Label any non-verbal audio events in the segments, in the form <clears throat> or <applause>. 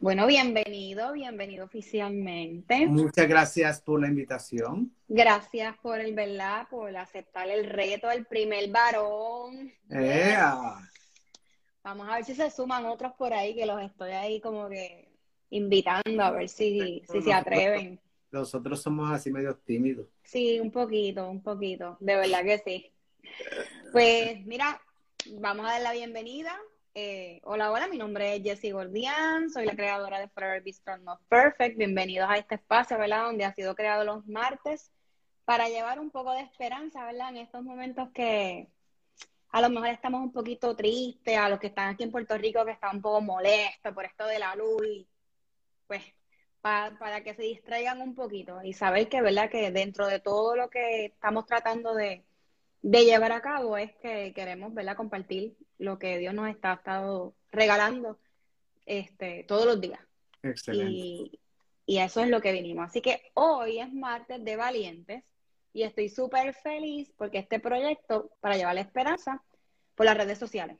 Bueno, bienvenido, bienvenido oficialmente. Muchas gracias por la invitación. Gracias por el, ¿verdad? Por aceptar el reto del primer varón. Vamos a ver si se suman otros por ahí, que los estoy ahí como que invitando a ver si, si se atreven. Nosotros somos así medio tímidos. Sí, un poquito, un poquito. De verdad que sí. Pues mira, vamos a dar la bienvenida eh, hola, hola, mi nombre es Jessie Gordian, soy la creadora de Forever Be Strong Not Perfect. Bienvenidos a este espacio, ¿verdad? Donde ha sido creado los martes para llevar un poco de esperanza, ¿verdad? En estos momentos que a lo mejor estamos un poquito tristes, a los que están aquí en Puerto Rico que están un poco molestos por esto de la luz, pues para que se distraigan un poquito y saber que, ¿verdad? Que dentro de todo lo que estamos tratando de, de llevar a cabo es que queremos, ¿verdad? Compartir lo que Dios nos está estado regalando este, todos los días. Excelente. Y, y eso es lo que vinimos. Así que hoy es martes de valientes y estoy súper feliz porque este proyecto para llevar la esperanza por las redes sociales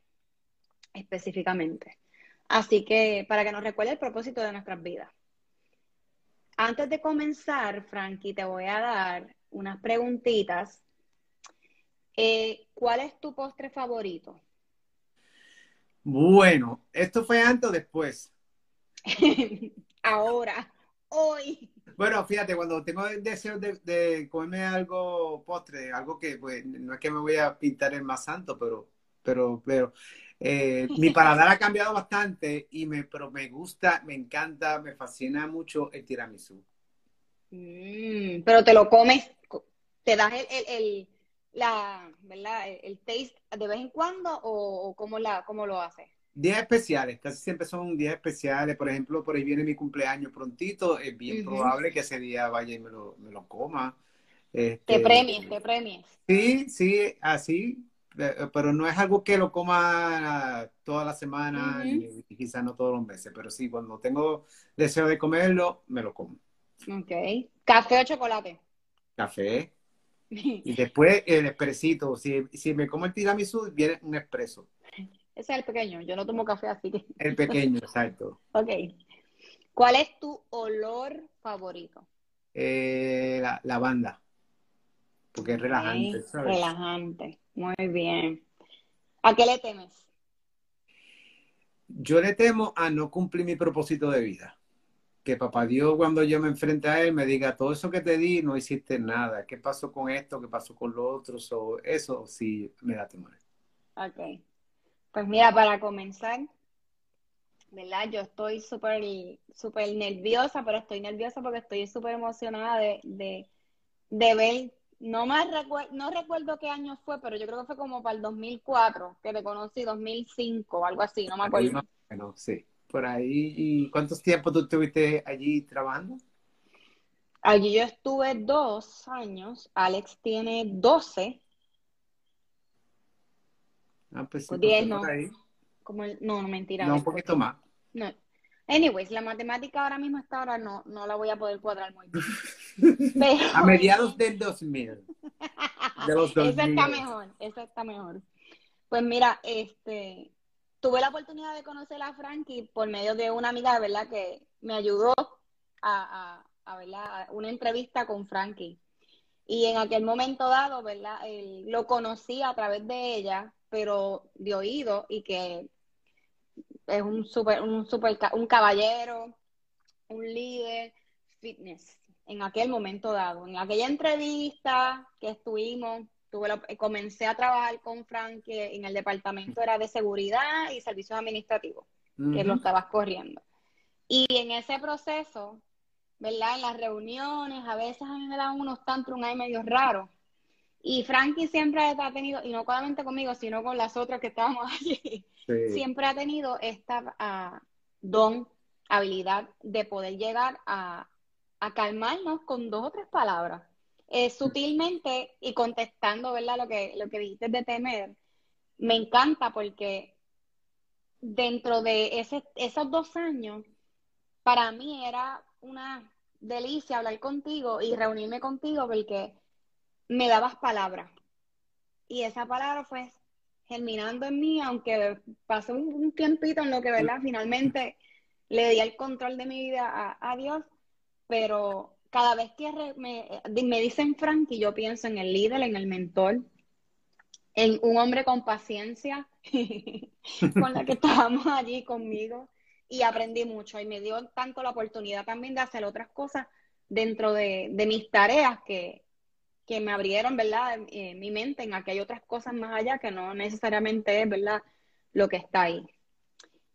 específicamente. Así que para que nos recuerde el propósito de nuestras vidas. Antes de comenzar, Frankie, te voy a dar unas preguntitas. Eh, ¿Cuál es tu postre favorito? Bueno, ¿esto fue antes o después? <laughs> Ahora, hoy. Bueno, fíjate, cuando tengo el deseo de, comerme algo postre, algo que pues, no es que me voy a pintar el más santo, pero, pero, pero eh, mi <laughs> paladar ha cambiado bastante y me, pero me gusta, me encanta, me fascina mucho el tiramisú. Mm, pero te lo comes, te das el la, ¿verdad? El, taste de vez en cuando o, cómo, la, cómo lo hace? Días especiales, casi siempre son días especiales. Por ejemplo, por ahí viene mi cumpleaños prontito. Es bien probable que ese día vaya y me lo, me lo coma. Este, te premies, te premies. Sí, sí, así. Eh, pero no es algo que lo coma toda la semana y, quizás no todos los meses. Pero sí, cuando tengo deseo de comerlo, me lo como. Ok. ¿Café o chocolate? Café. <laughs> Y después el expresito. Si, si me como el tiramisú, viene un expreso. Ese es el pequeño. Yo no tomo café así que. El pequeño, <laughs> exacto. ok. ¿Cuál es tu olor favorito? Eh, la lavanda. Porque es relajante. Relajante. Muy bien. ¿A qué le temes? Yo le temo a no cumplir mi propósito de vida que papá Dios cuando yo me enfrente a él me diga, todo eso que te di no hiciste nada, ¿qué pasó con esto? ¿Qué pasó con lo otro? o eso sí me da temor. Ok. Pues mira, para comenzar, ¿verdad? Yo estoy súper súper nerviosa, pero estoy nerviosa porque estoy súper emocionada de, de, de ver no me recuerdo, no recuerdo qué año fue, pero yo creo que fue como para el 2004, que te conocí, 2005, algo así, no me acuerdo. Bueno, sí, por ahí. ¿Y cuántos tiempos tú estuviste allí trabajando? Allí yo estuve dos años, Alex tiene 12. Ah, pues sí, pues no. Como no, no, mentira. No, un poquito más. No, Anyways, la matemática ahora mismo hasta ahora no, no la voy a poder cuadrar muy bien. <laughs> A mediados del 2000. De los 2000. Eso está mejor, eso está mejor. Pues mira, este, tuve la oportunidad de conocer a Frankie por medio de una amiga, verdad, que me ayudó a, a, a, una entrevista con Frankie. Y en aquel momento dado, ¿verdad? lo conocí a través de ella, pero de oído y que es un super, un super, un caballero, un líder, fitness, en aquel momento dado. En aquella entrevista que estuvimos, tuve comencé a trabajar con Frank que en el departamento era de seguridad y servicios administrativos, que lo estabas corriendo. Y en ese proceso, ¿verdad? En las reuniones, a veces a mí me daban unos tantrums ahí medio raros. Y Frankie siempre ha tenido, y no solamente conmigo, sino con las otras que estábamos <laughs> allí, siempre ha tenido esta ah, don, habilidad de poder llegar a, calmarnos con dos o tres palabras. Eh, sutilmente y contestando, ¿verdad? Lo que, lo que dijiste de temer, me encanta porque dentro de esos dos años, para mí era una delicia hablar contigo y reunirme contigo porque me dabas palabras. Y esa palabra fue germinando en mí, aunque pasó un, tiempito en lo que, ¿verdad? Finalmente le di el control de mi vida a, Dios, pero cada vez que me, me dicen Frankie, yo pienso en el líder, en el mentor, en un hombre con paciencia, <laughs> con la que estábamos allí conmigo, y aprendí mucho, y me dio tanto la oportunidad también de hacer otras cosas dentro de, de mis tareas que, que me abrieron, ¿verdad? Eh, mi mente en que hay otras cosas más allá que no necesariamente es, ¿verdad? Lo que está ahí.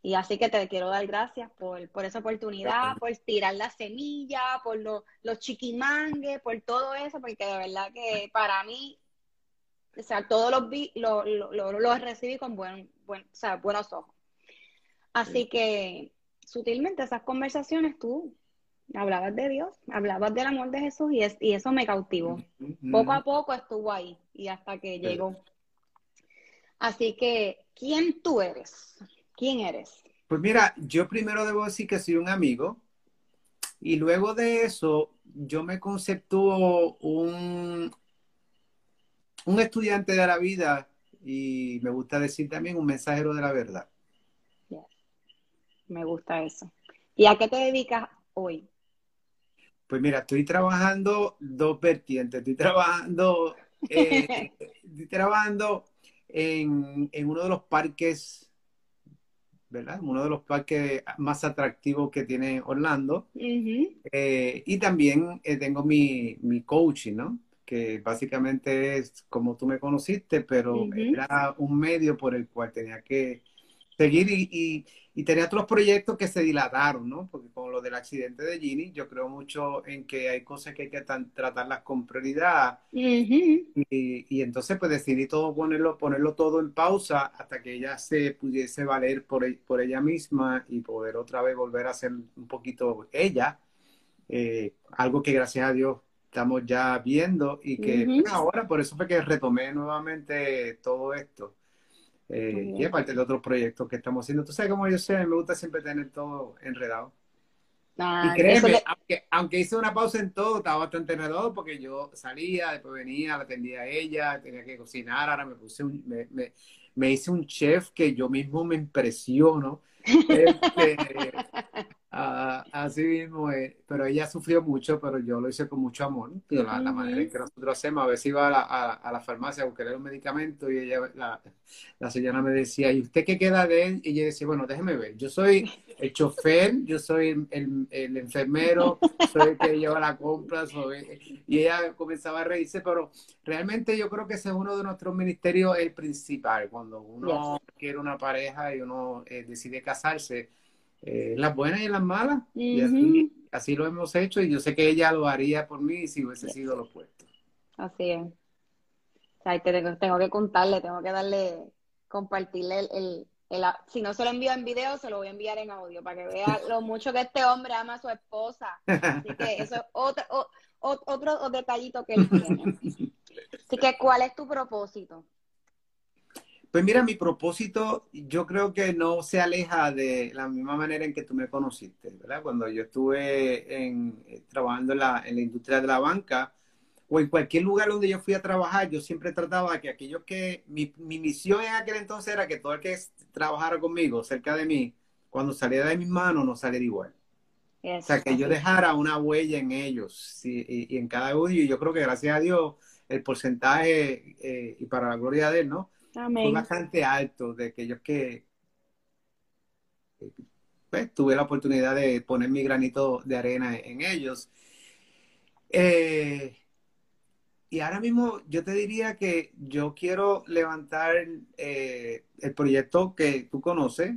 Y así que te quiero dar gracias por, por esa oportunidad, por tirar la semilla, por los chiquimangues, por todo eso, porque de verdad que para mí, o sea, todos los vi, lo, lo, recibí con buen, buen, o sea, buenos ojos. Así que sutilmente esas conversaciones tú hablabas de Dios, hablabas del amor de Jesús y, es, y eso me cautivó. Poco a poco estuvo ahí y hasta que llegó. Así que, ¿quién tú eres? ¿Quién eres? Pues mira, yo primero debo decir que soy un amigo y luego de eso yo me conceptúo un, un estudiante de la vida y me gusta decir también un mensajero de la verdad. Me gusta eso. ¿Y a qué te dedicas hoy? Pues mira, estoy trabajando dos vertientes. Estoy trabajando, eh, <laughs> estoy trabajando en, uno de los parques, ¿verdad? Uno de los parques más atractivos que tiene Orlando. Eh, y también eh, tengo mi, mi coaching, ¿no? Que básicamente es como tú me conociste, pero era un medio por el cual tenía que seguir y, y, tenía otros proyectos que se dilataron, ¿no? Porque con lo del accidente de Ginny, yo creo mucho en que hay cosas que hay que tratarlas con prioridad. y, y, entonces pues decidí todo ponerlo, ponerlo todo en pausa hasta que ella se pudiese valer por, e, por ella misma y poder otra vez volver a ser un poquito ella. Eh, algo que gracias a Dios estamos ya viendo y que ahora por eso fue que retomé nuevamente todo esto. Eh, y aparte de otros proyectos que estamos haciendo. Tú sabes cómo yo sé, me gusta siempre tener todo enredado. y créeme, aunque, hice una pausa en todo, estaba bastante enredado porque yo salía, después venía, la atendía a ella, tenía que cocinar, ahora me puse un, me, me, me hice un chef que yo mismo me impresiono. <laughs> Este, Ah, así mismo, pero ella sufrió mucho, pero yo lo hice con mucho amor. la, manera en que nosotros hacemos, a veces iba a la, a, la farmacia a buscar un medicamento y ella, la, la, señora me decía, ¿y usted qué queda de él? Y ella decía, bueno, déjeme ver, yo soy el chofer, yo soy el, el, enfermero, soy el que lleva la compra, y ella comenzaba a reírse, pero realmente yo creo que ese es uno de nuestros ministerios, el principal, cuando uno quiere una pareja y uno eh, decide casarse eh, las buenas y las malas. Y así, así, lo hemos hecho y yo sé que ella lo haría por mí si hubiese sido lo opuesto. Así es. O sea, tengo, tengo, que contarle, tengo que darle, compartirle el, el, si no se lo envío en video, se lo voy a enviar en audio para que vea lo <laughs> mucho que este hombre ama a su esposa. Así que eso es otro, otro detallito que él tiene. <laughs> Así que, ¿cuál es tu propósito? Pues mira, mi propósito yo creo que no se aleja de la misma manera en que tú me conociste, ¿verdad? Cuando yo estuve en, eh, trabajando en la, en la industria de la banca o en cualquier lugar donde yo fui a trabajar, yo siempre trataba que aquellos que, mi, mi misión en aquel entonces era que todo el que trabajara conmigo, cerca de mí, cuando saliera de mis manos, no saliera igual. o sea, que yo dejara una huella en ellos y, en cada uno. Y yo creo que gracias a Dios el porcentaje, eh, y para la gloria de Él, ¿no? Fue bastante alto de aquellos que pues, tuve la oportunidad de poner mi granito de arena en ellos. Eh, y ahora mismo yo te diría que yo quiero levantar eh, el proyecto que tú conoces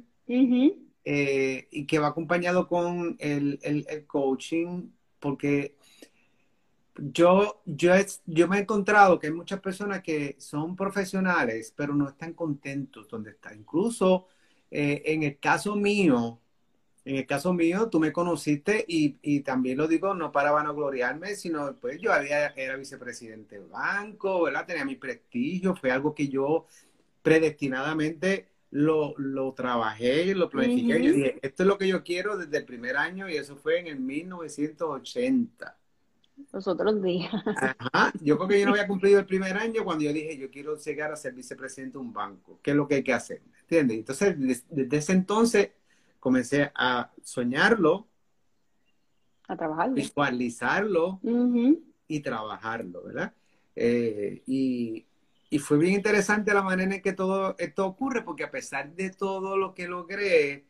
eh, y que va acompañado con el, el coaching, porque yo, yo, yo me he encontrado que hay muchas personas que son profesionales, pero no están contentos donde están. Incluso eh, en el caso mío, en el caso mío, tú me conociste y, y, también lo digo no para vanagloriarme, sino pues yo había, era vicepresidente del banco, ¿verdad? Tenía mi prestigio, fue algo que yo predestinadamente lo, lo trabajé, lo planifiqué. Yo dije, esto es lo que yo quiero desde el primer año y eso fue en el 1980 los otros días. Ajá. Yo creo que yo no había <laughs> cumplido el primer año cuando yo dije, yo quiero llegar a ser vicepresidente de un banco. ¿Qué es lo que hay que hacer? ¿Entiendes? Entonces, desde, ese entonces comencé a soñarlo, a trabajarlo, visualizarlo y trabajarlo, ¿verdad? Eh, y, y fue bien interesante la manera en que todo esto ocurre, porque a pesar de todo lo que logré,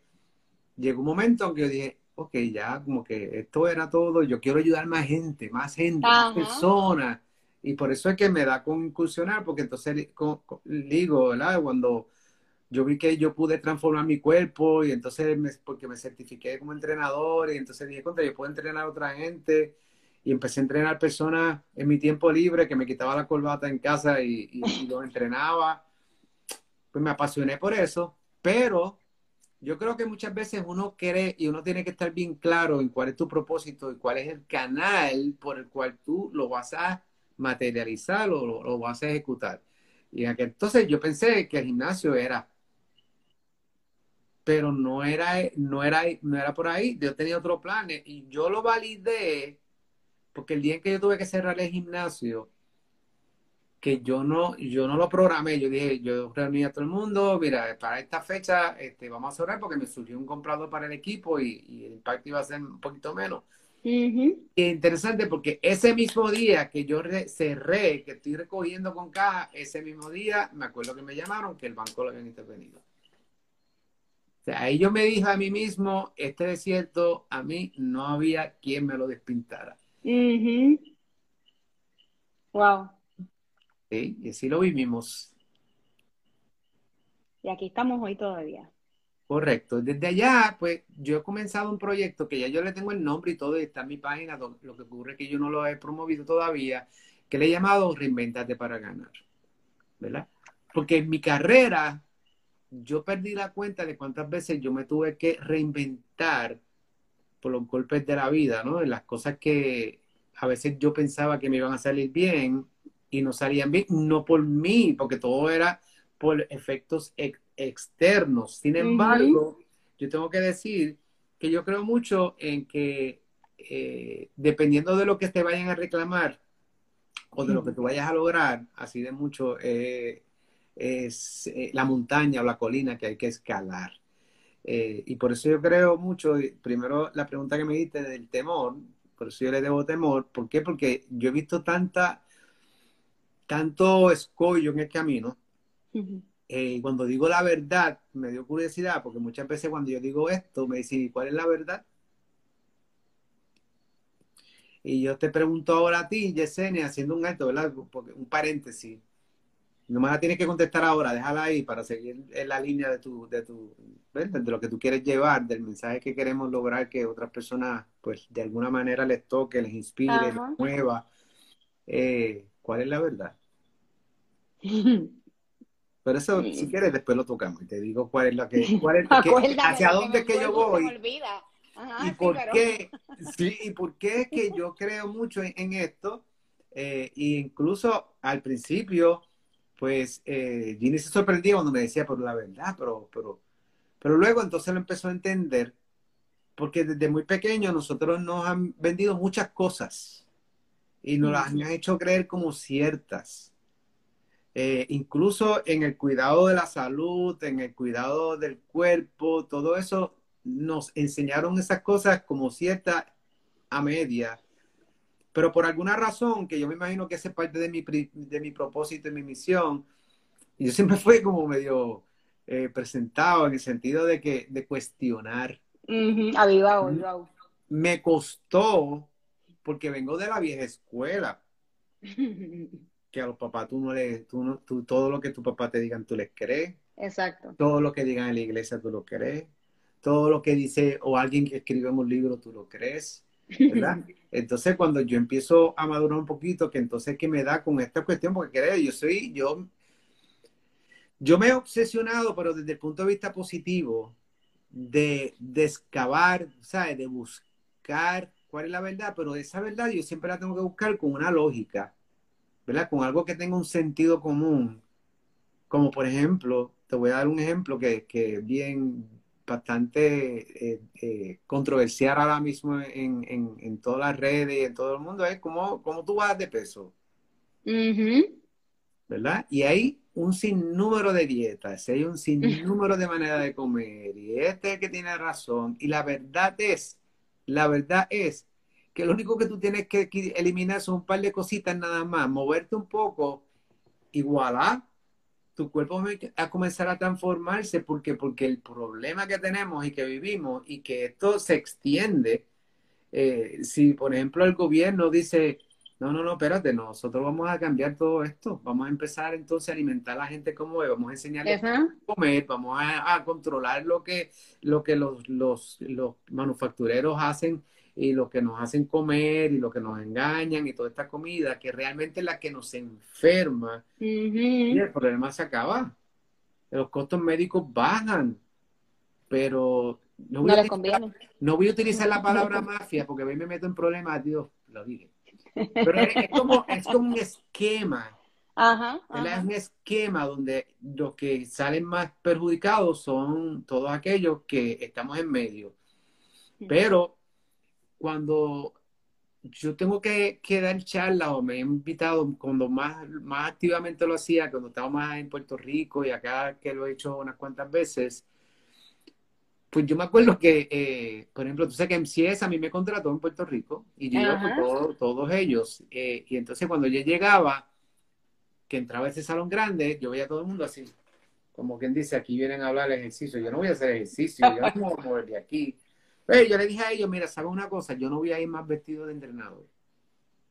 llegó un momento en que yo dije, ok, ya como que esto era todo, yo quiero ayudar más gente, más gente, más personas. Y por eso es que me da con incursionar, porque entonces digo, ¿verdad? Cuando yo vi que yo pude transformar mi cuerpo y entonces, porque me certifiqué como entrenador y entonces dije, contra, yo puedo entrenar a otra gente y empecé a entrenar personas en mi tiempo libre, que me quitaba la corbata en casa y, y, y los entrenaba. Pues me apasioné por eso, pero yo creo que muchas veces uno quiere y uno tiene que estar bien claro en cuál es tu propósito y cuál es el canal por el cual tú lo vas a materializar o lo, vas a ejecutar. Y entonces yo pensé que el gimnasio era, pero no era, no era, no era por ahí. Yo tenía otro plan y yo lo validé porque el día en que yo tuve que cerrar el gimnasio, que yo no, yo no lo programé, yo dije, yo reuní a todo el mundo, mira, para esta fecha este, vamos a cerrar porque me surgió un comprador para el equipo y, el impacto iba a ser un poquito menos. interesante porque ese mismo día que yo cerré, que estoy recogiendo con caja, ese mismo día me acuerdo que me llamaron que el banco lo habían intervenido. O sea, ahí yo me dije a mí mismo, este desierto, a mí no había quien me lo despintara. Wow. Y así lo vivimos. Y aquí estamos hoy todavía. Correcto. Desde allá, pues yo he comenzado un proyecto que ya yo le tengo el nombre y todo, está en mi página, lo que ocurre es que yo no lo he promovido todavía, que le he llamado Reinventate para ganar. ¿Verdad? Porque en mi carrera yo perdí la cuenta de cuántas veces yo me tuve que reinventar por los golpes de la vida, ¿no? En las cosas que a veces yo pensaba que me iban a salir bien y no salían bien, no por mí, porque todo era por efectos externos. Sin embargo, yo tengo que decir que yo creo mucho en que eh, dependiendo de lo que te vayan a reclamar o de lo que tú vayas a lograr, así de mucho eh, es eh, la montaña o la colina que hay que escalar. y por eso yo creo mucho, primero la pregunta que me diste del temor, por eso yo le debo temor. ¿Por qué? Porque yo he visto tanta tanto escollo en el camino. Eh, cuando digo la verdad, me dio curiosidad, porque muchas veces cuando yo digo esto, me dicen, ¿cuál es la verdad? Y yo te pregunto ahora a ti, Yesenia, haciendo un alto, ¿verdad? un paréntesis. no me la tienes que contestar ahora, déjala ahí para seguir en la línea de tu, de tu, de lo que tú quieres llevar, del mensaje que queremos lograr que otras personas, pues, de alguna manera les toque, les inspire, les mueva. Eh, ¿Cuál es la verdad? <laughs> Pero eso, si quieres, después lo tocamos y te digo cuál es la que, <laughs> cuál es, hacia dónde es que yo voy. y por qué, <laughs> sí, y por qué es que yo creo mucho en, esto. Eh, e incluso al principio, pues eh, Ginny se sorprendía cuando me decía, pero la verdad, pero, pero, pero luego entonces lo empezó a entender, porque desde muy pequeño nosotros nos han vendido muchas cosas y nos las han hecho creer como ciertas. Eh, incluso en el cuidado de la salud, en el cuidado del cuerpo, todo eso nos enseñaron esas cosas como ciertas a media. Pero por alguna razón, que yo me imagino que esa es parte de mi, de mi propósito y mi misión, yo siempre <laughs> fui como medio eh, presentado en el sentido de que de cuestionar. Me costó porque vengo de la vieja escuela. <laughs> que a los papás tú no le, tú no, tú, todo lo que tu papá te digan, tú les crees. Exacto. Todo lo que digan en la iglesia, tú lo crees. Todo lo que dice, o alguien que escribe un libro, tú lo crees. ¿verdad? <laughs> Entonces, cuando yo empiezo a madurar un poquito, que entonces, ¿qué me da con esta cuestión? Porque creo, yo soy, yo, yo me he obsesionado, pero desde el punto de vista positivo, de, de excavar, ¿sabes? De buscar cuál es la verdad, pero esa verdad yo siempre la tengo que buscar con una lógica. ¿verdad? Con algo que tenga un sentido común. Como por ejemplo, te voy a dar un ejemplo que, que es bien bastante eh, eh, controversial ahora mismo en, en, en, todas las redes y en todo el mundo, es cómo, cómo tú vas de peso. ¿Verdad? Y hay un sinnúmero de dietas, hay un sinnúmero de maneras de comer, y este es el que tiene razón. Y la verdad es, la verdad es que lo único que tú tienes que eliminar son un par de cositas nada más, moverte un poco, igual tu cuerpo va a comenzar a transformarse porque, porque el problema que tenemos y que vivimos y que esto se extiende, eh, si por ejemplo el gobierno dice, no, no, no, espérate, nosotros vamos a cambiar todo esto, vamos a empezar entonces a alimentar a la gente como es, vamos a enseñarles a comer, vamos a, controlar lo que, lo que los, los, los manufactureros hacen y lo que nos hacen comer y lo que nos engañan y toda esta comida que realmente es la que nos enferma y el problema se acaba. Los costos médicos bajan, pero no voy, a, utilizar, no voy a utilizar la palabra <laughs> mafia porque a mí me meto en problemas, Dios, lo dije. Pero es, como, es como un esquema. Ajá, Es un esquema donde los que salen más perjudicados son todos aquellos que estamos en medio. Pero cuando yo tengo que, dar charla o me he invitado cuando más, más activamente lo hacía, cuando estaba más en Puerto Rico y acá que lo he hecho unas cuantas veces, pues yo me acuerdo que, eh, por ejemplo, tú sabes que MCS a mí me contrató en Puerto Rico y yo iba con todos ellos. Eh, y entonces cuando yo llegaba, que entraba a ese salón grande, yo veía a todo el mundo así, como quien dice, aquí vienen a hablar de ejercicio. Yo no voy a hacer ejercicio, yo <laughs> no voy a mover de aquí yo le dije a ellos, mira, ¿sabes una cosa? Yo no voy a ir más vestido de entrenador.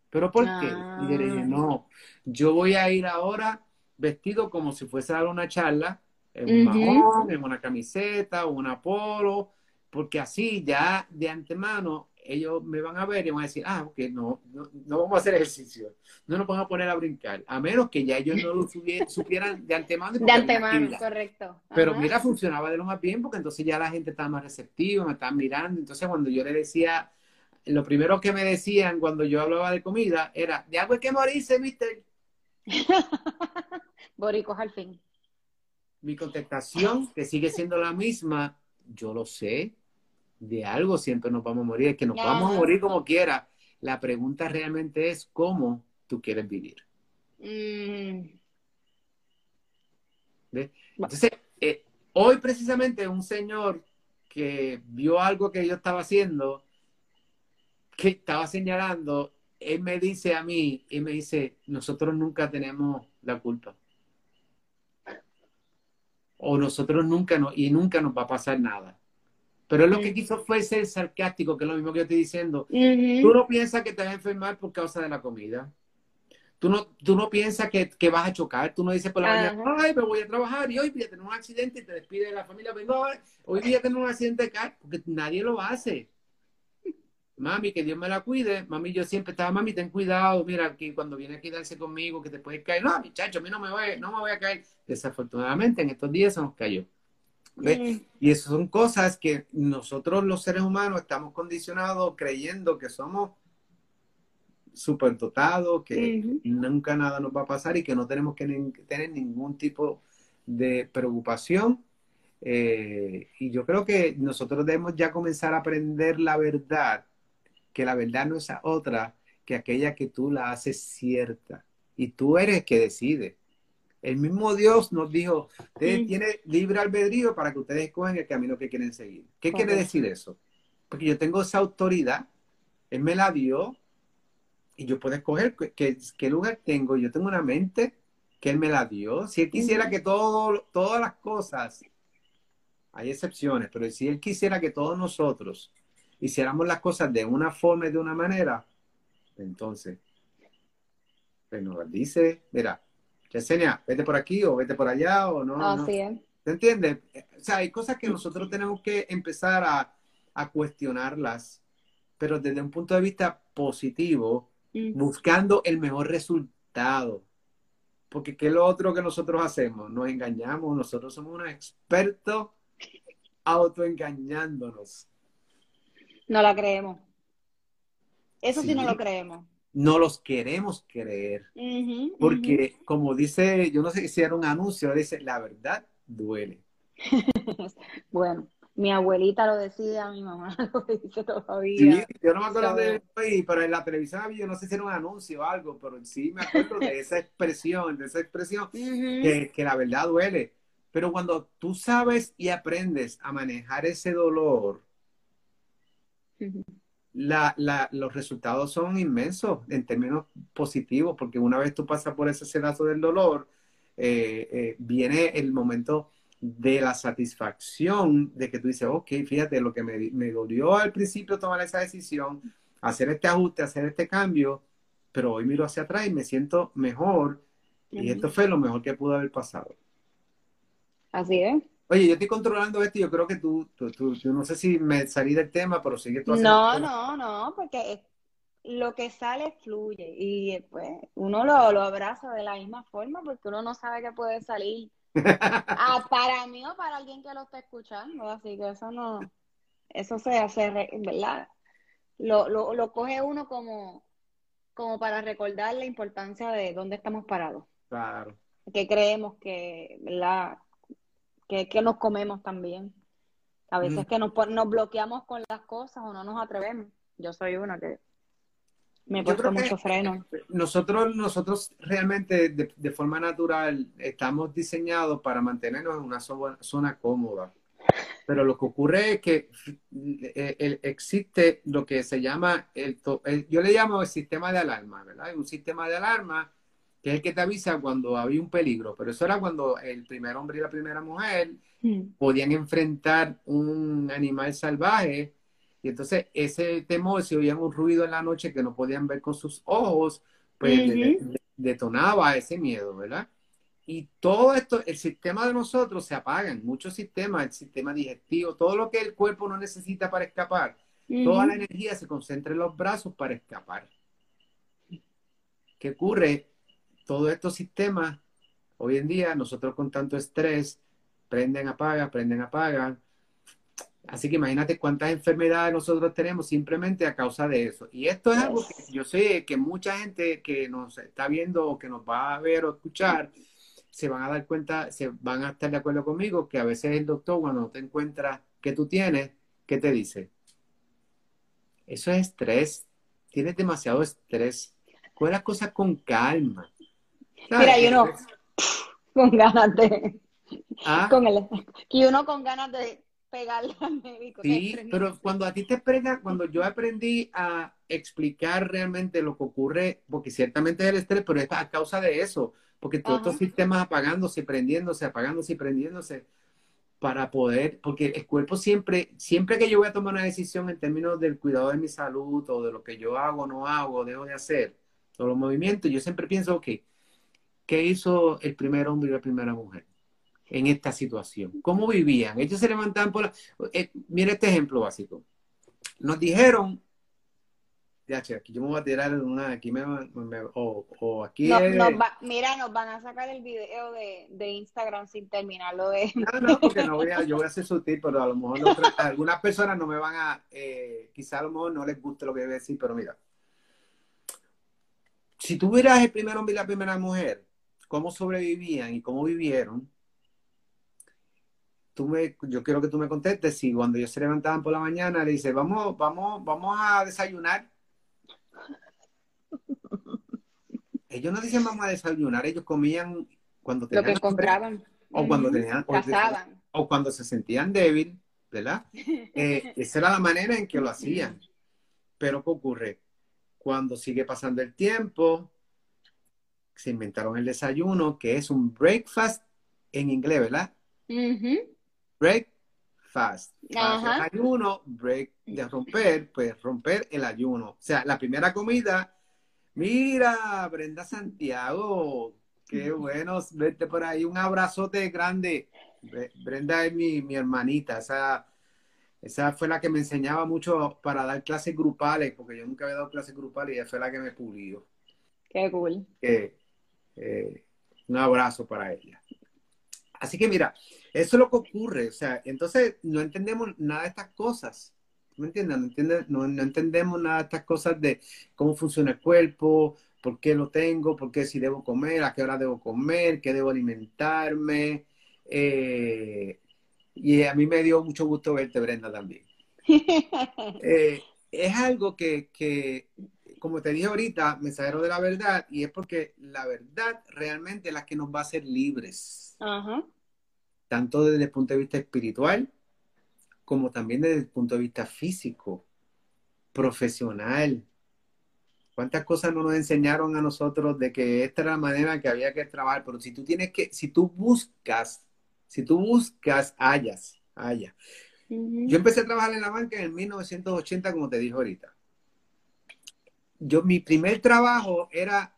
¿Pero por qué? Y le dije, ah. no, yo voy a ir ahora vestido como si fuese a dar una charla, en un en una camiseta, una polo, porque así ya de antemano ellos me van a ver y van a decir, ah, ok, no, no, vamos a hacer ejercicio, no nos vamos a poner a brincar, a menos que ya ellos no lo <laughs> supieran de antemano. De antemano, correcto. Pero mira, funcionaba de lo más bien porque entonces ya la gente estaba más receptiva, me estaban mirando, entonces cuando yo le decía, lo primero que me decían cuando yo hablaba de comida era, de algo hay que morirse, mister. <laughs> Boricos al fin. Mi contestación, que sigue siendo la misma, yo lo sé, de algo siempre nos vamos a morir, es que nos vamos a morir como quiera. La pregunta realmente es cómo tú quieres vivir. Mm. Entonces, eh, hoy precisamente un señor que vio algo que yo estaba haciendo, que estaba señalando, él me dice a mí, y me dice, nosotros nunca tenemos la culpa. O nosotros nunca, no, y nunca nos va a pasar nada. Pero lo que quiso fue ser sarcástico, que es lo mismo que yo estoy diciendo. Tú no piensas que te vas a enfermar por causa de la comida. Tú no, tú no piensas que, que vas a chocar, tú no dices por la mañana, ay, me voy a trabajar y hoy voy a tener un accidente y te despide de la familia, vengo, hoy voy a tener un accidente de carro, porque nadie lo hace. Mami, que Dios me la cuide. Mami, yo siempre estaba, mami, ten cuidado. Mira, que cuando viene a quedarse conmigo, que te puede caer. No, muchacho, a mí no me, voy, no me voy a caer. Desafortunadamente, en estos días se nos cayó. Y eso son cosas que nosotros los seres humanos estamos condicionados creyendo que somos superdotados, que nunca nada nos va a pasar y que no tenemos que tener ningún tipo de preocupación. Eh, y yo creo que nosotros debemos ya comenzar a aprender la verdad que la verdad no es otra que aquella que tú la haces cierta. Y tú eres el que decide. El mismo Dios nos dijo, usted tiene libre albedrío para que ustedes escogen el camino que quieren seguir. ¿Qué quiere decir eso? Porque yo tengo esa autoridad, Él me la dio y yo puedo escoger qué, qué lugar tengo. Yo tengo una mente que Él me la dio. Si Él quisiera que todo, todas las cosas, hay excepciones, pero si Él quisiera que todos nosotros hiciéramos las cosas de una forma y de una manera, entonces, pues nos dice, mira, Yesenia, vete por aquí o vete por allá o no. Así es. ¿Te entiendes? O sea, hay cosas que nosotros tenemos que empezar a, cuestionarlas, pero desde un punto de vista positivo, mm. buscando el mejor resultado. Porque ¿qué es lo otro que nosotros hacemos? Nos engañamos, nosotros somos unos expertos autoengañándonos. No la creemos. Eso sí, no lo creemos. No los queremos creer. porque, como dice, yo no sé si era un anuncio, dice, la verdad duele. <laughs> bueno, mi abuelita lo decía, mi mamá <laughs> lo dice todavía. Sí, yo no me acuerdo de eso, pero en la televisión yo no sé si era un anuncio o algo, pero sí me acuerdo de esa expresión, de esa expresión, que, que la verdad duele. Pero cuando tú sabes y aprendes a manejar ese dolor, la, los resultados son inmensos en términos positivos, porque una vez tú pasas por ese sedazo del dolor, eh, eh, viene el momento de la satisfacción de que tú dices, ok, fíjate, lo que me, me dolió al principio tomar esa decisión, hacer este ajuste, hacer este cambio, pero hoy miro hacia atrás y me siento mejor, y esto fue lo mejor que pudo haber pasado. Así es. Oye, yo estoy controlando esto y yo creo que tú, tú, tú, no sé si me salí del tema, pero sigue tú No, no, no, porque lo que sale fluye y después uno lo, lo, abraza de la misma forma porque uno no sabe qué puede salir <laughs> ah, para mí o para alguien que lo esté escuchando, así que eso no, eso se hace, ¿verdad? Lo, lo, lo coge uno como, como para recordar la importancia de dónde estamos parados. Claro. Que creemos que, ¿verdad? Que, que nos comemos también. A veces mm. que nos, nos bloqueamos con las cosas o no nos atrevemos. Yo soy una que me he puesto mucho freno. Nosotros, nosotros realmente de, forma natural estamos diseñados para mantenernos en una zona, cómoda. Pero lo que ocurre es que eh, existe lo que se llama, el, yo le llamo el sistema de alarma, ¿verdad? Un sistema de alarma que es el que te avisa cuando había un peligro, pero eso era cuando el primer hombre y la primera mujer mm. podían enfrentar un animal salvaje y entonces ese temor, si oían un ruido en la noche que no podían ver con sus ojos, pues detonaba ese miedo, ¿verdad? Y todo esto, el sistema de nosotros se apaga, muchos sistemas, el sistema digestivo, todo lo que el cuerpo no necesita para escapar, toda la energía se concentra en los brazos para escapar. ¿Qué ocurre? Todos estos sistemas, hoy en día, nosotros con tanto estrés, prenden, apagan, prenden, apagan. Así que imagínate cuántas enfermedades nosotros tenemos simplemente a causa de eso. Y esto es algo que yo sé que mucha gente que nos está viendo o que nos va a ver o escuchar, se van a dar cuenta, se van a estar de acuerdo conmigo que a veces el doctor cuando te encuentra que tú tienes, ¿qué te dice? Eso es estrés. Tienes demasiado estrés. Coge las cosas con calma. Mira, y uno <laughs> con ganas de. ¿Ah? Con el, y uno con ganas de pegarle al médico. Sí, pero cuando a ti te prega, cuando yo aprendí a explicar realmente lo que ocurre, porque ciertamente es el estrés, pero es a causa de eso, porque todos estos sistemas apagándose, prendiéndose, apagándose y prendiéndose para poder, porque el cuerpo siempre, siempre que yo voy a tomar una decisión en términos del cuidado de mi salud o de lo que yo hago, no hago, dejo de hacer, todos los movimientos. Yo siempre pienso, ok, ¿qué hizo el primer hombre y la primera mujer en esta situación? ¿Cómo vivían? Ellos se levantaban por la... Eh, mira este ejemplo básico. Nos dijeron ya, che, aquí yo me voy a tirar una, aquí me, o, o, aquí Mira, nos van a sacar el video de, de Instagram sin terminarlo de... No, no, porque no voy a, yo voy a ser sutil, pero a lo mejor algunas personas no me van a, eh, quizá a lo mejor no les guste lo que voy a decir, pero mira, si tú vieras el primer hombre y la primera mujer, cómo sobrevivían y cómo vivieron, tú me, yo quiero que tú me contestes si cuando ellos se levantaban por la mañana le dice, vamos, vamos, vamos a desayunar ellos no dicen vamos a desayunar, ellos comían cuando tenían. Lo que encontraban. O cuando tenían. O, cuando se sentían débil, ¿verdad? <laughs> Eh, esa era la manera en que lo hacían. Pero ¿qué ocurre? Cuando sigue pasando el tiempo, se inventaron el desayuno, que es un breakfast en inglés, ¿verdad? Breakfast. Ayuno, break, de romper, pues romper el ayuno. O sea, la primera comida Mira, Brenda Santiago, qué bueno verte por ahí. Un abrazote grande. Brenda es mi, hermanita. Esa, esa fue la que me enseñaba mucho para dar clases grupales, porque yo nunca había dado clases grupales y ella fue la que me pulió. Qué cool. Eh, un abrazo para ella. Así que mira, eso es lo que ocurre. O sea, entonces no entendemos nada de estas cosas. ¿Me entiendes? No, no, entendemos nada de estas cosas de cómo funciona el cuerpo, por qué lo tengo, por qué si debo comer, a qué hora debo comer, qué debo alimentarme. Eh, y a mí me dio mucho gusto verte, Brenda, también. <laughs> Eh, es algo que, que, como te dije ahorita, mensajero de la verdad, y es porque la verdad realmente es la que nos va a hacer libres. Tanto desde el punto de vista espiritual, como también desde el punto de vista físico, profesional. ¿Cuántas cosas no nos enseñaron a nosotros de que esta era la manera que había que trabajar? Pero si tú tienes que, si tú buscas, si tú buscas, hayas, haya. Yo empecé a trabajar en la banca en 1980, como te dije ahorita. Yo, mi primer trabajo era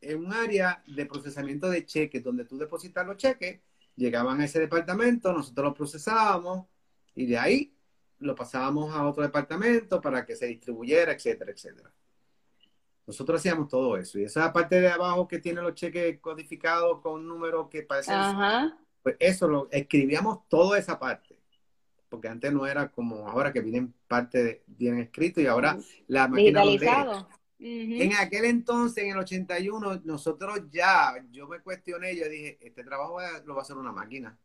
en un área de procesamiento de cheques, donde tú depositas los cheques, llegaban a ese departamento, nosotros los procesábamos, y de ahí lo pasábamos a otro departamento para que se distribuyera, etcétera, etcétera. Nosotros hacíamos todo eso. Y esa parte de abajo que tiene los cheques codificados con números que parecen... Pues eso lo escribíamos toda esa parte. Porque antes no era como ahora que vienen parte bien escrito y ahora la máquina lo lee. En aquel entonces, en el 81, nosotros ya, yo me cuestioné, yo dije, este trabajo lo va a hacer una máquina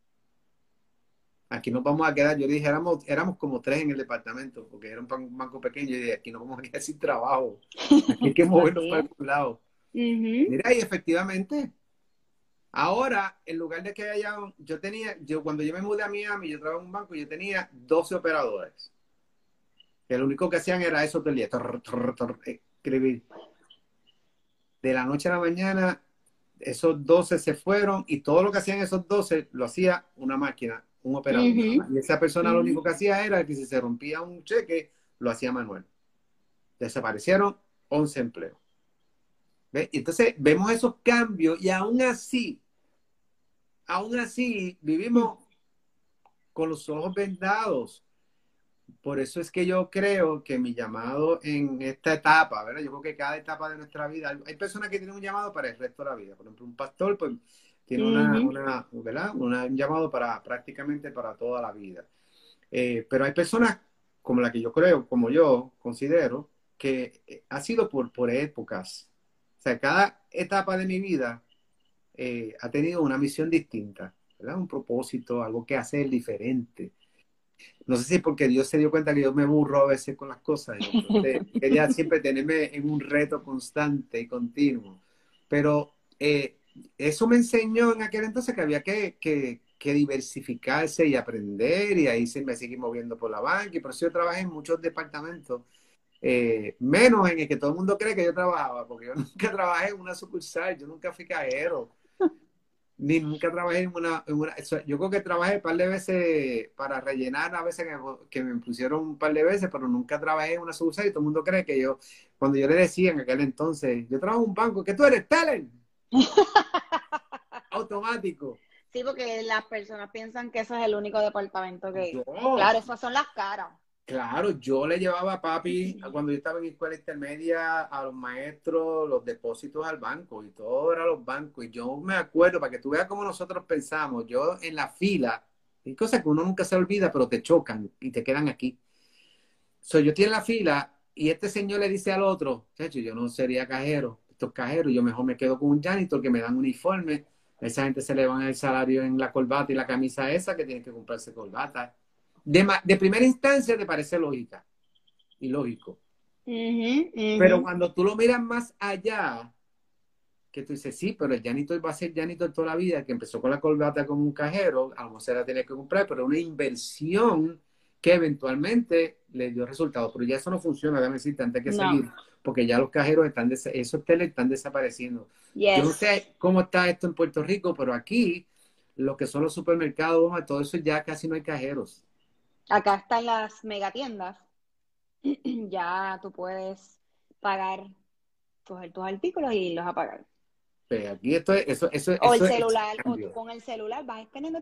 aquí nos vamos a quedar. Yo dije, éramos, éramos como tres en el departamento, porque era un banco pequeño, y dije, aquí nos vamos a quedar sin trabajo. Aquí hay que <laughs> movernos para el lado. Mira, y efectivamente, ahora, en lugar de que haya, yo tenía, yo cuando yo me mudé a Miami, yo trabajaba en un banco, yo tenía 12 operadores. Que lo único que hacían era eso todo el día, escribir. De la noche a la mañana, esos 12 se fueron y todo lo que hacían esos 12 lo hacía una máquina un operador. Y esa persona lo único que hacía era que si se rompía un cheque, lo hacía manual. Desaparecieron 11 empleos. Y entonces vemos esos cambios y aún así, aún así vivimos con los ojos vendados. Por eso es que yo creo que mi llamado en esta etapa, ¿verdad? Yo creo que cada etapa de nuestra vida, hay personas que tienen un llamado para el resto de la vida. Por ejemplo, un pastor, pues tiene una, un llamado para prácticamente para toda la vida. Eh, pero hay personas como la que yo creo, como yo considero, que eh, ha sido por, por épocas. O sea, cada etapa de mi vida eh, ha tenido una misión distinta, ¿verdad? Un propósito, algo que hacer diferente. No sé si es porque Dios se dio cuenta que yo me burro a veces con las cosas. <laughs> quería siempre tenerme en un reto constante y continuo. Pero eso me enseñó en aquel entonces que había que, que, diversificarse y aprender y ahí se me seguí moviendo por la banca y por eso yo trabajé en muchos departamentos, eh, menos en el que todo el mundo cree que yo trabajaba, porque yo <laughs> nunca trabajé en una sucursal, yo nunca fui cajero. Ni nunca trabajé en una, en una yo creo que trabajé un par de veces para rellenar, a veces que, me pusieron un par de veces, pero nunca trabajé en una sucursal y todo el mundo cree que yo, cuando yo le decía en aquel entonces, yo trabajo en un banco, que tú eres talent. <laughs> Automático. Sí, porque las personas piensan que ese es el único departamento que... Claro, esas son las caras. Claro, yo le llevaba a papi, <clears throat> cuando yo estaba en escuela intermedia, a los maestros los depósitos al banco y todo era los bancos. Y yo me acuerdo, para que tú veas cómo nosotros pensamos, yo en la fila, hay cosas que uno nunca se olvida, pero te chocan y te quedan aquí. Soy yo estoy en la fila y este señor le dice al otro, hecho, yo no sería cajero, estos cajeros, yo mejor me quedo con un janitor que me dan uniforme. esa gente se le van el salario en la corbata y la camisa esa que tiene que comprarse corbata de, primera instancia te parece lógica y lógico. Pero cuando tú lo miras más allá, que tú dices, sí, pero el janitor va a ser janitor toda la vida, que empezó con la corbata como un cajero, a lo mejor se la tiene que comprar, pero una inversión que eventualmente le dio resultados. Pero ya eso no funciona, déjame decirte, antes que seguir, porque ya los cajeros están, esos teles están desapareciendo. Yo no sé cómo está esto en Puerto Rico, pero aquí, lo que son los supermercados, todo eso ya casi no hay cajeros. Acá están las megatiendas. <clears throat> ya tú puedes pagar, coger tus artículos y los apagar. Pero aquí esto es, eso, eso, o el celular, o tú con el celular vas escaneando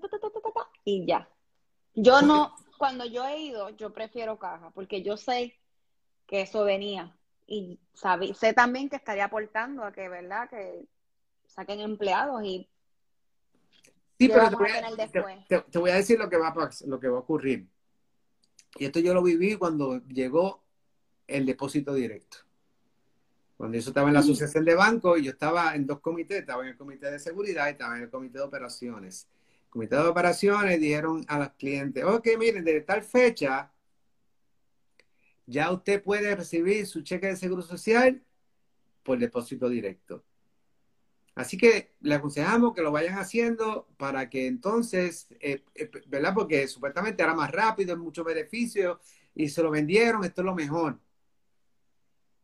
y ya. Yo no, cuando yo he ido, yo prefiero caja, porque yo sé que eso venía. Y sé también que estaría aportando a que, ¿verdad? Que saquen empleados y Sí, pero te voy, a, te, voy, a, decir lo que va lo que va a ocurrir. Y esto yo lo viví cuando llegó el depósito directo. Cuando yo estaba en la asociación de bancos, yo estaba en dos comités, estaba en el comité de seguridad y estaba en el comité de operaciones. El comité de operaciones dijeron a los clientes, ok, miren, desde tal fecha, ya usted puede recibir su cheque de seguro social por depósito directo. Así que le aconsejamos que lo vayan haciendo para que entonces, eh, eh, ¿verdad? Porque supuestamente era más rápido, es mucho beneficio y se lo vendieron, esto es lo mejor.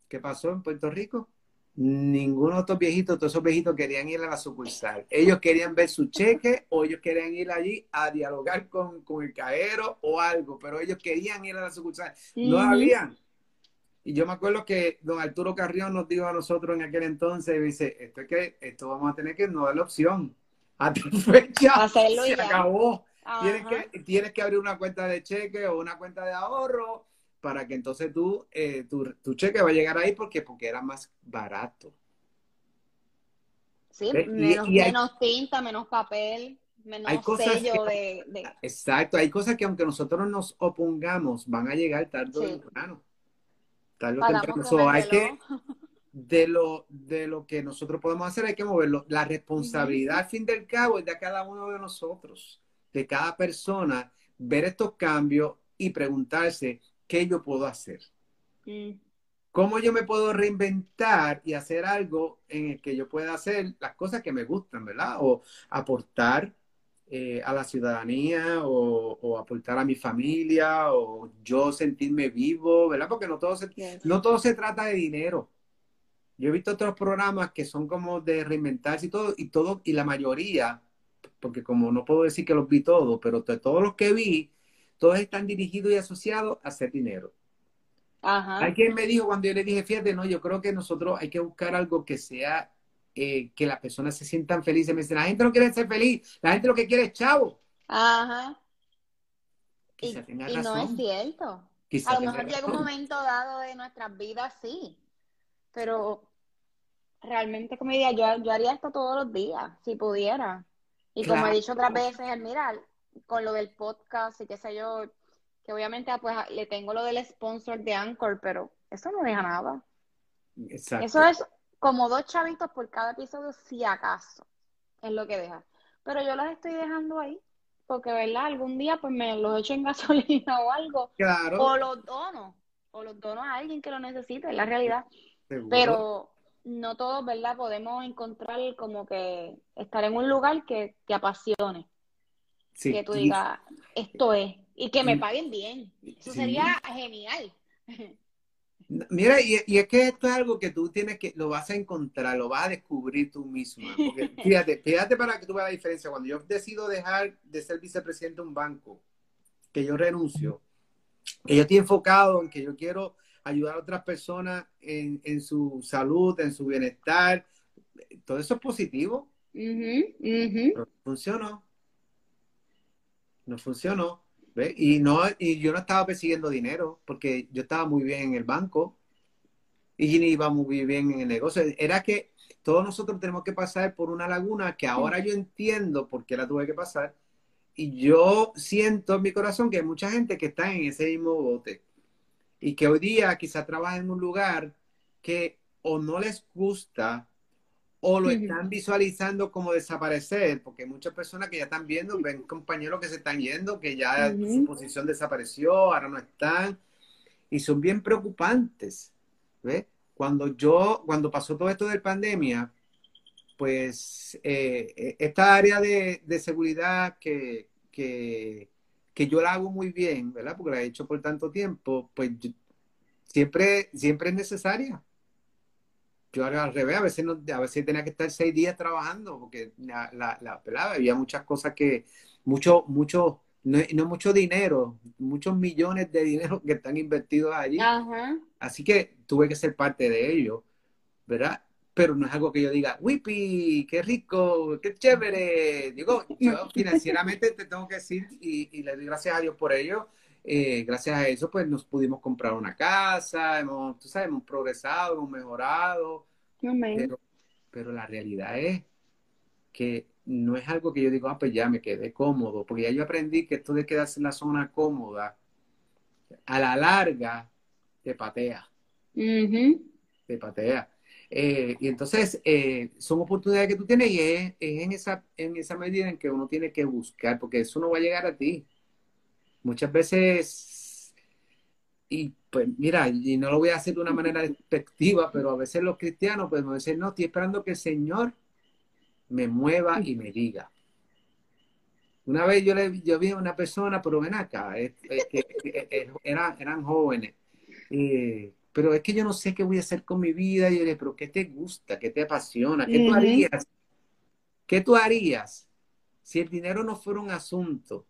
¿Qué pasó en Puerto Rico? Ninguno de estos viejitos, todos esos viejitos querían ir a la sucursal. Ellos querían ver su cheque o ellos querían ir allí a dialogar con, el cajero o algo, pero ellos querían ir a la sucursal. No habían. Y yo me acuerdo que don Arturo Carrión nos dijo a nosotros en aquel entonces, dice, esto es que esto vamos a tener que no darle opción. <laughs> A tu fecha se acabó. Tienes que, tienes que abrir una cuenta de cheque o una cuenta de ahorro para que entonces tú, eh, tu, cheque va a llegar ahí porque, porque era más barato. Sí, menos, tinta, menos papel, menos sello de, Exacto, hay cosas que aunque nosotros nos opongamos, van a llegar tarde o temprano hay que, de lo, de lo que nosotros podemos hacer, hay que moverlo. La responsabilidad, al fin del cabo, es de cada uno de nosotros, de cada persona, ver estos cambios y preguntarse, ¿qué yo puedo hacer? Mm. ¿Cómo yo me puedo reinventar y hacer algo en el que yo pueda hacer las cosas que me gustan, ¿verdad? O aportar eh, a la ciudadanía o, aportar a mi familia o yo sentirme vivo, ¿verdad? Porque no todo se, no todo se trata de dinero. Yo he visto otros programas que son como de reinventarse y todo, y todo, y la mayoría, porque como no puedo decir que los vi todos, pero de todos los que vi, todos están dirigidos y asociados a hacer dinero. Ajá. Alguien me dijo cuando yo le dije, fíjate, no, yo creo que nosotros hay que buscar algo que sea eh, que las personas se sientan felices. Me dicen, la gente no quiere ser feliz, la gente lo que quiere es chavo. Ajá. y, no es cierto. a lo mejor llega un momento dado de nuestras vidas, sí. Pero realmente, como diría, yo, yo haría esto todos los días, si pudiera. Y como he dicho otras veces, mira, con lo del podcast y qué sé yo, que obviamente pues le tengo lo del sponsor de Anchor, pero eso no deja nada. Exacto. Eso es como dos chavitos por cada episodio, si acaso, es lo que deja. Pero yo los estoy dejando ahí, porque, ¿verdad? Algún día pues me los echo en <laughs> gasolina o algo. Claro. O los dono, o los dono a alguien que lo necesite, es la realidad. Pero no todos, ¿verdad? Podemos encontrar como que estar en un lugar que te apasione. Que tú digas, esto es. Y que me paguen bien. Eso sería genial. <laughs> Mira, y, es que esto es algo que tú tienes que, lo vas a encontrar, lo vas a descubrir tú misma. Porque <laughs> fíjate, fíjate para que tú veas la diferencia. Cuando yo decido dejar de ser vicepresidente de un banco, que yo renuncio, que yo estoy enfocado en que yo quiero ayudar a otras personas en, en su salud, en su bienestar, todo eso es positivo. no funcionó. No funcionó. Y, no, y yo no estaba persiguiendo dinero porque yo estaba muy bien en el banco y iba muy bien en el negocio. Era que todos nosotros tenemos que pasar por una laguna que ahora yo entiendo por qué la tuve que pasar. Y yo siento en mi corazón que hay mucha gente que está en ese mismo bote y que hoy día quizá trabaja en un lugar que o no les gusta o lo están visualizando como desaparecer, porque hay muchas personas que ya están viendo, ven compañeros que se están yendo, que ya su posición desapareció, ahora no están, y son bien preocupantes. Cuando yo, cuando pasó todo esto de pandemia, pues eh, e, esta área de, seguridad que, que, que, yo la hago muy bien, ¿verdad? Porque la he hecho por tanto tiempo, pues siempre, siempre es necesaria yo al revés, a veces, no, a veces tenía que estar seis días trabajando porque la, la, pelada, había muchas cosas que, mucho, mucho, no, no, mucho dinero, muchos millones de dinero <laughs> que están invertidos allí. Así que tuve que ser parte de ello, ¿verdad? Pero no es algo que yo diga, ¡wipi! ¡Qué rico! ¡Qué chévere! Digo, yo <laughs> financieramente te tengo que decir y, le doy gracias a Dios por ello. Eh, gracias a eso, pues nos pudimos comprar una casa, hemos, tú sabes, hemos progresado, hemos mejorado, pero, la realidad es que no es algo que yo digo, ah, pues ya me quedé cómodo, porque ya yo aprendí que esto de quedarse en la zona cómoda, a la larga, te patea. Te patea. Eh, y entonces eh, son oportunidades que tú tienes y es, en, esa, en esa medida en que uno tiene que buscar, porque eso no va a llegar a ti. Muchas veces, y pues mira, y no lo voy a hacer de una manera despectiva, pero a veces los cristianos podemos decir, no, estoy esperando que el Señor me mueva y me diga. Una vez yo, le, yo vi a una persona, pero ven acá, que eran, jóvenes, pero es que yo no sé qué voy a hacer con mi vida. Y yo le pero ¿qué te gusta? ¿Qué te apasiona? ¿Qué tú harías? ¿Qué tú harías si el dinero no fuera un asunto?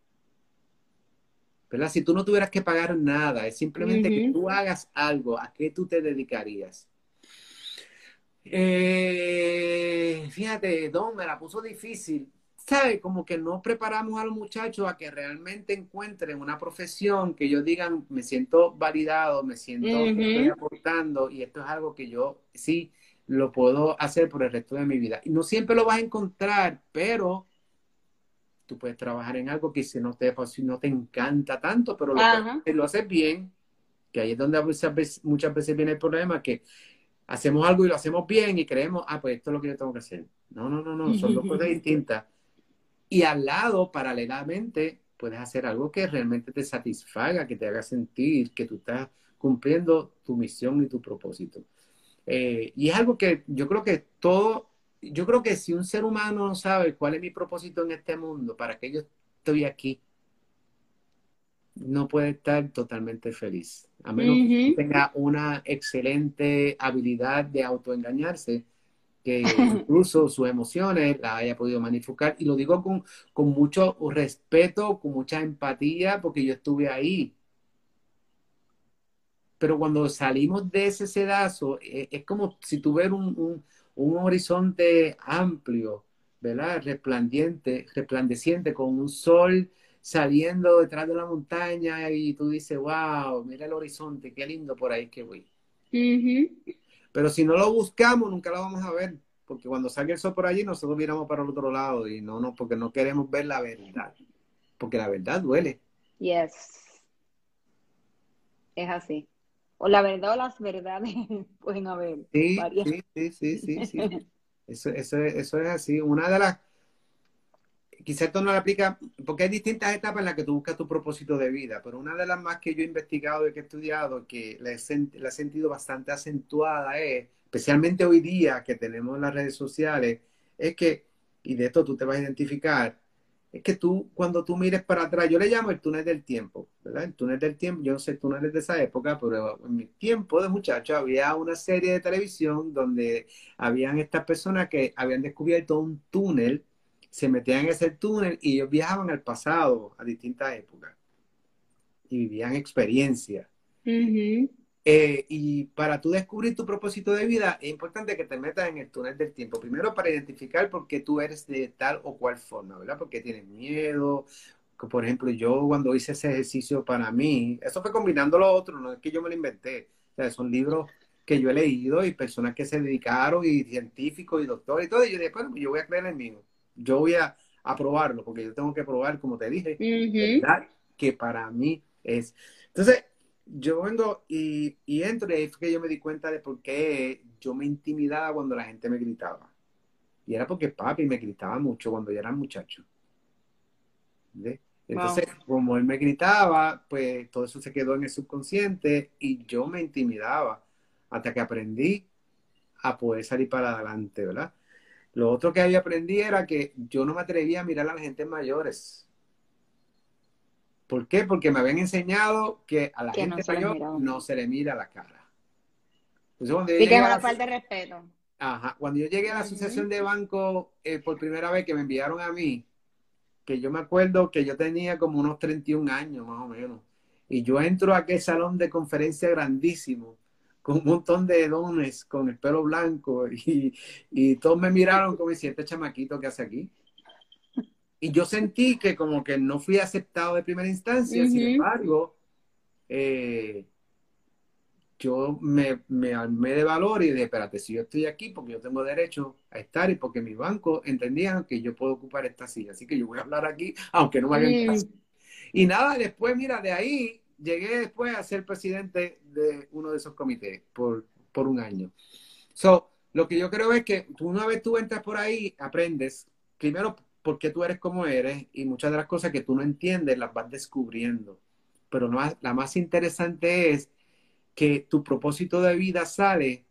¿Verdad? Si tú no tuvieras que pagar nada, es simplemente que tú hagas algo, ¿a qué tú te dedicarías? Eh, fíjate, Don, me la puso difícil. ¿Sabe? Como que no preparamos a los muchachos a que realmente encuentren una profesión que yo digan, me siento validado, me siento estoy aportando y esto es algo que yo sí lo puedo hacer por el resto de mi vida. Y no siempre lo vas a encontrar, pero tú puedes trabajar en algo que si no te, no te encanta tanto, pero lo, lo haces bien, que ahí es donde muchas veces, muchas veces viene el problema, que hacemos algo y lo hacemos bien y creemos, ah, pues esto es lo que yo tengo que hacer. No, no, no, no, son dos cosas <laughs> distintas. Y al lado, paralelamente, puedes hacer algo que realmente te satisfaga, que te haga sentir que tú estás cumpliendo tu misión y tu propósito. Eh, y es algo que yo creo que todo yo creo que si un ser humano no sabe cuál es mi propósito en este mundo, para que yo estoy aquí, no puede estar totalmente feliz. A menos que tenga una excelente habilidad de autoengañarse, que <laughs> incluso sus emociones las haya podido manificar. Y lo digo con, con mucho respeto, con mucha empatía, porque yo estuve ahí. Pero cuando salimos de ese sedazo, eh, es, como si tuviera un un horizonte amplio, ¿verdad? Resplandiente, resplandeciente, con un sol saliendo detrás de la montaña y tú dices, wow, mira el horizonte, qué lindo por ahí que voy. Pero si no lo buscamos, nunca lo vamos a ver, porque cuando salga el sol por allí, nosotros miramos para el otro lado y no, no, porque no queremos ver la verdad, porque la verdad duele. Yes. Es así o la verdad o las verdades <laughs> pueden haber. Sí, sí, sí, sí, sí, <laughs> Eso, eso, eso es así. Una de las, quizás esto no lo aplica, porque hay distintas etapas en las que tú buscas tu propósito de vida, pero una de las más que yo he investigado y que he estudiado, que la he, la he sentido bastante acentuada es, especialmente hoy día que tenemos las redes sociales, es que, y de esto tú te vas a identificar, es que tú, cuando tú mires para atrás, yo le llamo el túnel del tiempo, ¿verdad? El túnel del tiempo, yo no sé túneles de esa época, pero en mi tiempo de muchacho había una serie de televisión donde habían estas personas que habían descubierto un túnel, se metían en ese túnel y ellos viajaban al pasado, a distintas épocas, y vivían experiencias. Eh, y para tú descubrir tu propósito de vida, es importante que te metas en el túnel del tiempo. Primero para identificar por qué tú eres de tal o cual forma, ¿verdad? Porque tienes miedo. Por ejemplo, yo cuando hice ese ejercicio para mí, eso fue combinando lo otro, no es que yo me lo inventé. O sea, son libros que yo he leído y personas que se dedicaron y científicos y doctores y todo. Y yo dije, bueno, yo voy a creer en mí. Yo voy a, probarlo porque yo tengo que probar, como te dije, que para mí es. Entonces, yo vengo y, y entro y es que yo me di cuenta de por qué yo me intimidaba cuando la gente me gritaba. Y era porque papi me gritaba mucho cuando yo era muchacho. Entonces, como él me gritaba, pues todo eso se quedó en el subconsciente y yo me intimidaba hasta que aprendí a poder salir para adelante, ¿verdad? Lo otro que había aprendí era que yo no me atrevía a mirar a la gente mayores ¿Por qué? Porque me habían enseñado que a la gente mayor no se le mira la cara. y que es una falta de respeto. Ajá. Cuando yo llegué a la asociación de banco eh, por primera vez que me enviaron a mí, que yo me acuerdo que yo tenía como unos 31 años más o menos, y yo entro a aquel salón de conferencia grandísimo, con un montón de dones, con el pelo blanco, <laughs> y, y todos me miraron como si este chamaquito que hace aquí. Y yo sentí que como que no fui aceptado de primera instancia, sin embargo, eh, yo me, me, armé de valor y dije, espérate, si yo estoy aquí porque yo tengo derecho a estar y porque mi banco entendían que yo puedo ocupar esta silla, así que yo voy a hablar aquí, aunque no me hagan caso. Y nada, después, mira, de ahí llegué después a ser presidente de uno de esos comités por, por un año. So, lo que yo creo es que una vez tú entras por ahí, aprendes, primero por qué tú eres como eres y muchas de las cosas que tú no entiendes las vas descubriendo. Pero no, la más interesante es que tu propósito de vida sale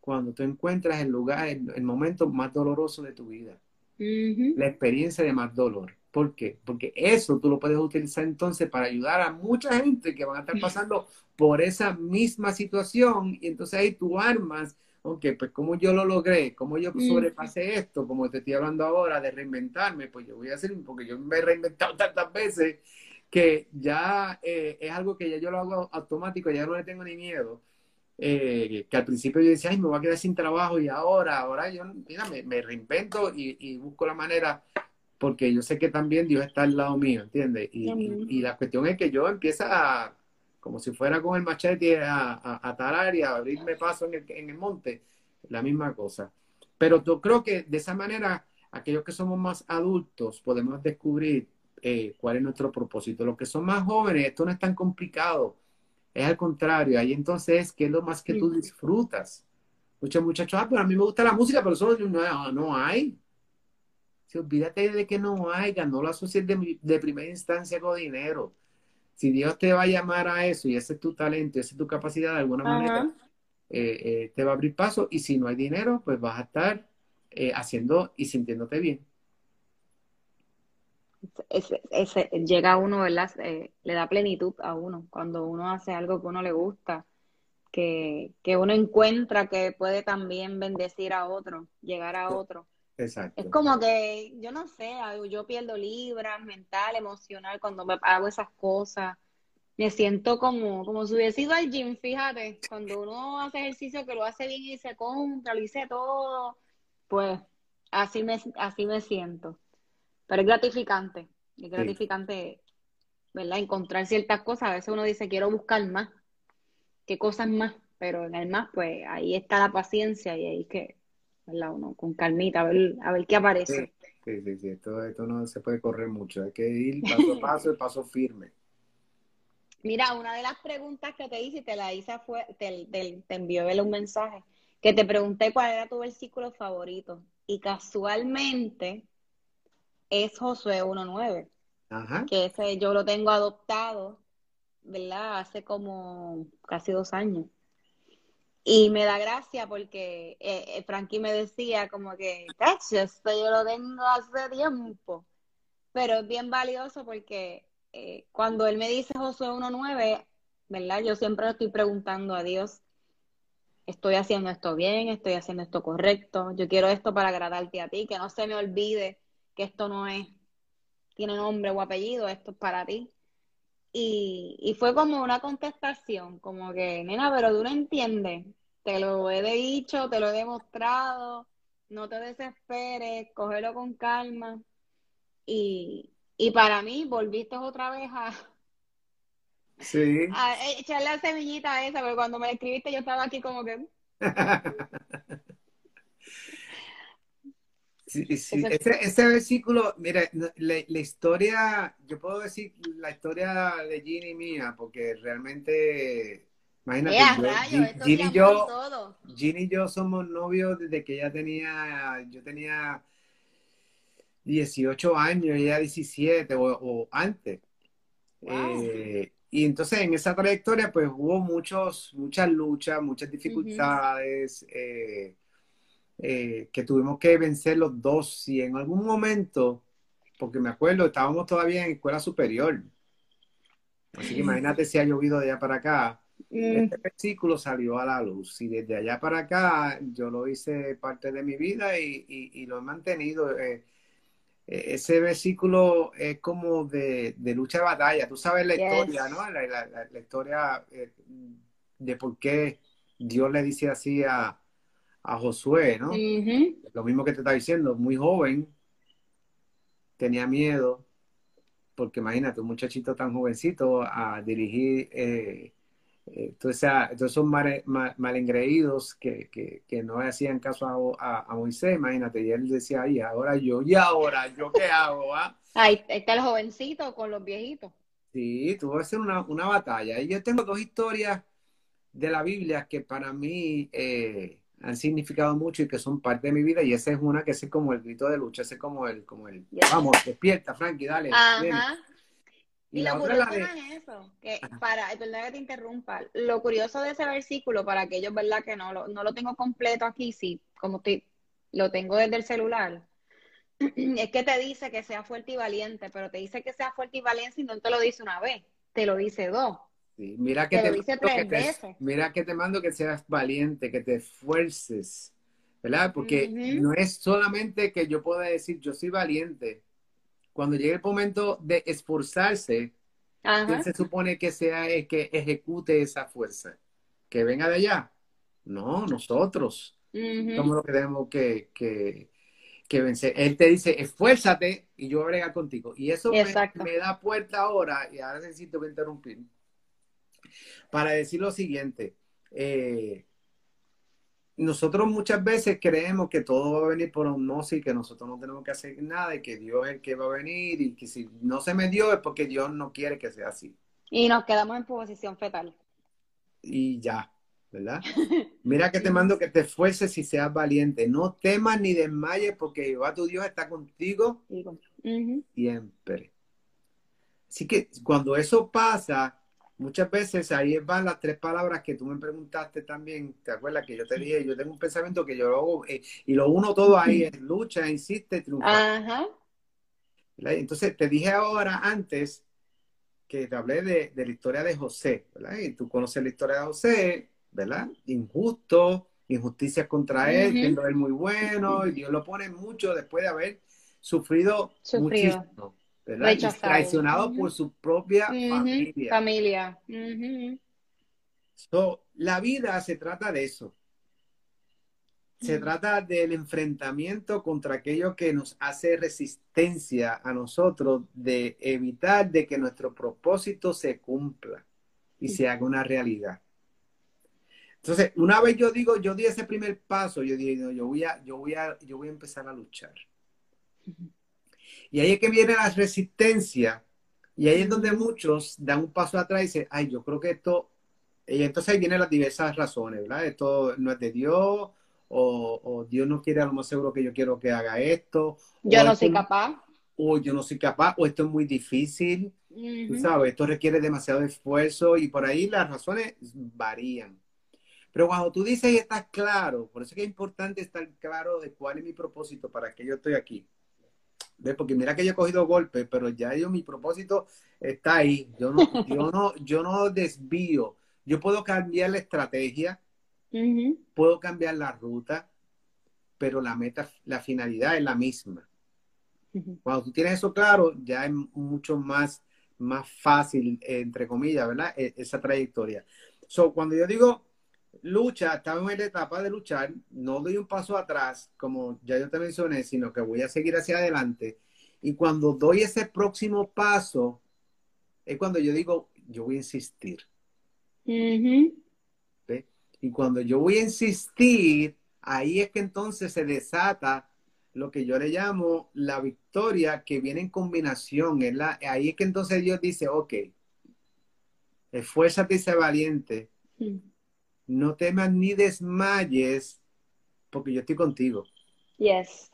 cuando tú encuentras el lugar, el, momento más doloroso de tu vida. La experiencia de más dolor. ¿Por qué? Porque eso tú lo puedes utilizar entonces para ayudar a mucha gente que van a estar pasando por esa misma situación y entonces ahí tú armas ok, pues como yo lo logré, como yo sobrepasé esto, como te estoy hablando ahora de reinventarme, pues yo voy a hacer, porque yo me he reinventado tantas veces que ya eh, es algo que ya yo lo hago automático, ya no le tengo ni miedo. Eh, que al principio yo decía, ay, me voy a quedar sin trabajo y ahora, ahora yo, mira, me, reinvento y, busco la manera, porque yo sé que también Dios está al lado mío, ¿entiendes? Y, y, la cuestión es que yo empiezo a, como si fuera con el machete a, a, tarar y a abrirme paso en el, en el monte, la misma cosa. Pero yo creo que de esa manera, aquellos que somos más adultos podemos descubrir eh, cuál es nuestro propósito. Los que son más jóvenes, esto no es tan complicado. Es al contrario, ahí entonces, ¿qué es lo más que tú disfrutas? Muchos muchachos, ah, pero a mí me gusta la música, pero eso no, no hay. Si olvídate de que no haya, no lo asocies de, de primera instancia con dinero si Dios te va a llamar a eso y ese es tu talento, esa es tu capacidad, de alguna manera eh, eh, te va a abrir paso y si no hay dinero, pues vas a estar eh, haciendo y sintiéndote bien. Ese, llega a uno, ¿verdad? le da plenitud a uno cuando uno hace algo que uno le gusta, que, que uno encuentra que puede también bendecir a otro, llegar a otro. Exacto. Es como que, yo no sé, yo pierdo libras mental, emocional, cuando me hago esas cosas. Me siento como, como si hubiese ido al gym, fíjate, cuando uno hace ejercicio que lo hace bien y se contra, lo hice todo, pues así me, así me siento. Pero es gratificante, es gratificante, ¿verdad? Encontrar ciertas cosas, a veces uno dice, quiero buscar más, qué cosas más, pero en el más, pues ahí está la paciencia y ahí que uno con calmita, a ver, a ver qué aparece. Sí, sí, sí, Esto, esto no se puede correr mucho, hay que ir paso a <laughs> paso, el paso firme. Mira, una de las preguntas que te hice, te la hice fue, te, te, envió un mensaje, que te pregunté cuál era tu versículo favorito. Y casualmente es Josué 1.9. Ajá. Que ese yo lo tengo adoptado, ¿verdad? Hace como casi dos años. Y me da gracia porque eh, eh Frankie me decía como que, esto yo lo tengo hace tiempo. pero es bien valioso porque eh, cuando él me dice Josué 1.9, ¿verdad? Yo siempre estoy preguntando a Dios, estoy haciendo esto bien, estoy haciendo esto correcto, yo quiero esto para agradarte a ti, que no se me olvide que esto no es, tiene nombre o apellido, esto es para ti. Y, y fue como una contestación, como que, nena, pero tú no entiendes, te lo he dicho, te lo he demostrado, no te desesperes, cógelo con calma. Y, y para mí, volviste otra vez a, Sí. a la semillita esa, porque cuando me escribiste yo estaba aquí como que... <laughs> Sí, Ese, ese versículo, mira, la, la historia, yo puedo decir la historia de Ginny mía, porque realmente, imagínate, ¡Eh, a yo- rayos! Gin- y yo, y todo. Ginny y yo somos novios desde que ella tenía, yo tenía 18 años, ella 17 o, o antes. Wow. Eh, y entonces en esa trayectoria pues hubo muchos, muchas luchas, muchas dificultades eh, eh, que tuvimos que vencer los dos y en algún momento, porque me acuerdo, estábamos todavía en escuela superior. Así que imagínate si ha llovido de allá para acá. Mm, Este versículo salió a la luz y desde allá para acá yo lo hice parte de mi vida y, y- y lo he mantenido. Eh, eh, ese versículo es como de, de lucha de batalla. Tú sabes la Yes. historia, ¿no? La, la- la- la historia de por qué Dios le dice así a, a Josué, ¿no? Lo mismo que te está diciendo, muy joven, tenía miedo, porque imagínate, un muchachito tan jovencito a dirigir eh, eh, todos esos mal, mal- malengreídos que, que, que no hacían caso a, a- a Moisés, imagínate, y él decía, y ahora yo, y ahora yo, ¿qué hago? ah?" Ahí está el jovencito con los viejitos. Sí, tuvo que ser una, una batalla. Y yo tengo dos historias de la Biblia que para mí eh, han significado mucho y que son parte de mi vida, y esa es una que es como el grito de lucha, ese es como el, como el, vamos, despierta, Frankie, dale. Ajá. Y Y la lo otra es la curioso de, es eso, que para, perdón que te interrumpa, lo curioso de ese versículo, para aquellos, ¿verdad? Que no lo, no lo tengo completo aquí, sí, como estoy, lo tengo desde el celular, <clears throat> es que te dice que sea fuerte y valiente, pero te dice que sea fuerte y valiente y no te lo dice una vez, te lo dice dos. Sí, mira que Te mando que tres te- veces. mira que te mando que seas valiente, que te esfuerces, ¿verdad? Porque no es solamente que yo pueda decir yo soy valiente. Cuando llegue el momento de esforzarse, Ajá. ¿quién se supone que sea el que ejecute esa fuerza? ¿Que venga de allá? No, nosotros somos los que tenemos que, que, que vencer. Él te dice, esfuérzate y yo voy a bregar contigo. Y eso me, me da puerta ahora, y ahora necesito interrumpir, para decir lo siguiente. Eh, nosotros muchas veces creemos que todo va a venir por osmosis y que nosotros no tenemos que hacer nada y que Dios es el que va a venir y que si no se me dio es porque Dios no quiere que sea así. Y nos quedamos en posición fetal. Y ya, ¿verdad? <laughs> Mira que te mando que te esfuerces y seas valiente. No temas ni desmayes porque Jehová tu Dios está contigo siempre. Así que cuando eso pasa, muchas veces ahí van las tres palabras que tú me preguntaste también. ¿Te acuerdas que yo te dije? Yo tengo un pensamiento que yo hago eh, y lo uno todo ahí es lucha, insiste, triunfa. Ajá. Entonces te dije ahora antes que te hablé de, de la historia de José, ¿verdad? Y tú conoces la historia de José, ¿verdad? Injusto, injusticias contra él, Ujú. siendo él muy bueno, y Dios lo pone mucho después de haber sufrido, Sufrido. muchísimo, ¿verdad? Y Rechazado. traicionado por su propia familia. Familia. Ujú. So, la vida se trata de eso. Se trata del enfrentamiento contra aquello que nos hace resistencia a nosotros de evitar de que nuestro propósito se cumpla y se haga una realidad. Entonces, una vez yo digo, yo di ese primer paso, yo dije, no, yo voy a, yo voy a, yo voy a empezar a luchar. Y ahí es que viene la resistencia. Y ahí es donde muchos dan un paso atrás y dicen, ay, yo creo que esto, y entonces ahí vienen las diversas razones, ¿verdad? Esto no es de Dios, o, o Dios no quiere a lo más seguro que yo quiero que haga esto, Yo no esto- soy capaz. o yo no soy capaz, o esto es muy difícil, tú sabes, esto requiere demasiado esfuerzo y por ahí las razones varían. Pero cuando tú dices y estás claro, por eso es que es importante estar claro de cuál es mi propósito, para qué yo estoy aquí. ¿Ves? Porque mira que yo he cogido golpes, pero ya yo, mi propósito está ahí. Yo no, yo no, yo no desvío. Yo puedo cambiar la estrategia, puedo cambiar la ruta, pero la meta, la finalidad es la misma. Cuando tú tienes eso claro, ya es mucho más, más fácil, entre comillas, ¿verdad? E- esa trayectoria. So, cuando yo digo lucha, estamos en la etapa de luchar, no doy un paso atrás, como ya yo te mencioné, sino que voy a seguir hacia adelante. Y cuando doy ese próximo paso, es cuando yo digo, yo voy a insistir. Y cuando yo voy a insistir, ahí es que entonces se desata lo que yo le llamo la victoria que viene en combinación. Es la- ahí es que entonces Dios dice, ok, esfuérzate y sé valiente, Ujú. No temas ni desmayes, porque yo estoy contigo. Yes.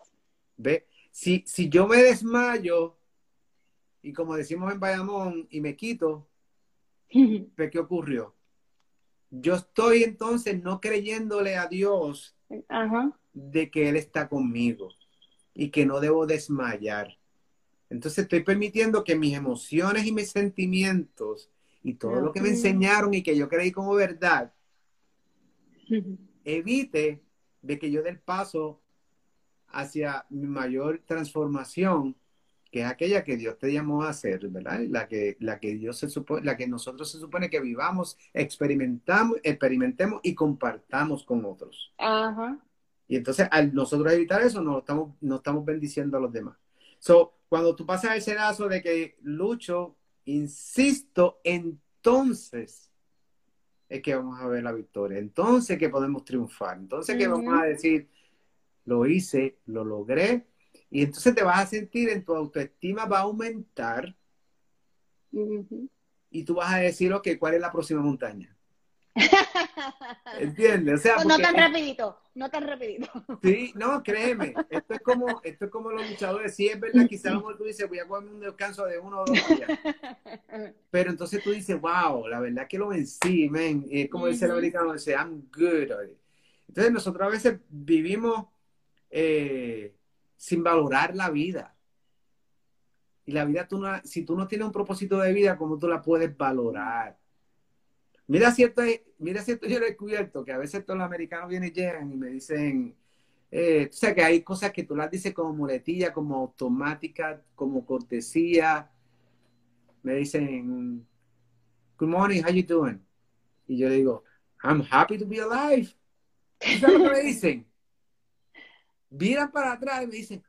¿Ve? Si, si yo me desmayo, y como decimos en Bayamón, y me quito, Ujú. <laughs> ¿ve ¿qué ocurrió? Yo estoy entonces no creyéndole a Dios de que Él está conmigo y que no debo desmayar. Entonces estoy permitiendo que mis emociones y mis sentimientos y todo lo que me enseñaron y que yo creí como verdad. Evite de que yo dé el paso hacia mi mayor transformación, que es aquella que Dios te llamó a hacer, ¿verdad? La que, la que Dios se supone, la que nosotros se supone que vivamos, experimentamos, experimentemos y compartamos con otros. Ajá. Y entonces, al nosotros evitar eso, no estamos, no estamos bendiciendo a los demás. So, cuando tú pasas ese lazo de que lucho, insisto, entonces es que vamos a ver la victoria. Entonces que podemos triunfar. Entonces que vamos a decir, lo hice, lo logré. Y entonces te vas a sentir en tu autoestima va a aumentar y tú vas a decir, ok, ¿cuál es la próxima montaña? ¿Entiendes? O sea, no porque- tan rapidito, no tan rapidito. Sí, no, créeme, esto es como, esto es como los luchadores, sí es verdad, quizás tú dices, voy a cogerme un descanso de uno o dos días, pero entonces tú dices, wow, la verdad que lo vencí, man, y es como dice el americano, dice, I'm good. Entonces nosotros a veces vivimos eh, sin valorar la vida. Y la vida, tú no, si tú no tienes un propósito de vida, ¿cómo tú la puedes valorar? Mira cierto, mira cierto, yo lo he descubierto, que a veces todos los americanos vienen y llegan y me dicen, eh, o sea, que hay cosas que tú las dices como muletilla, como automática, como cortesía. Me dicen, good morning, how you doing? Y yo le digo, I'm happy to be alive. ¿Tú sabes lo que me dicen? Miran para atrás y me dicen,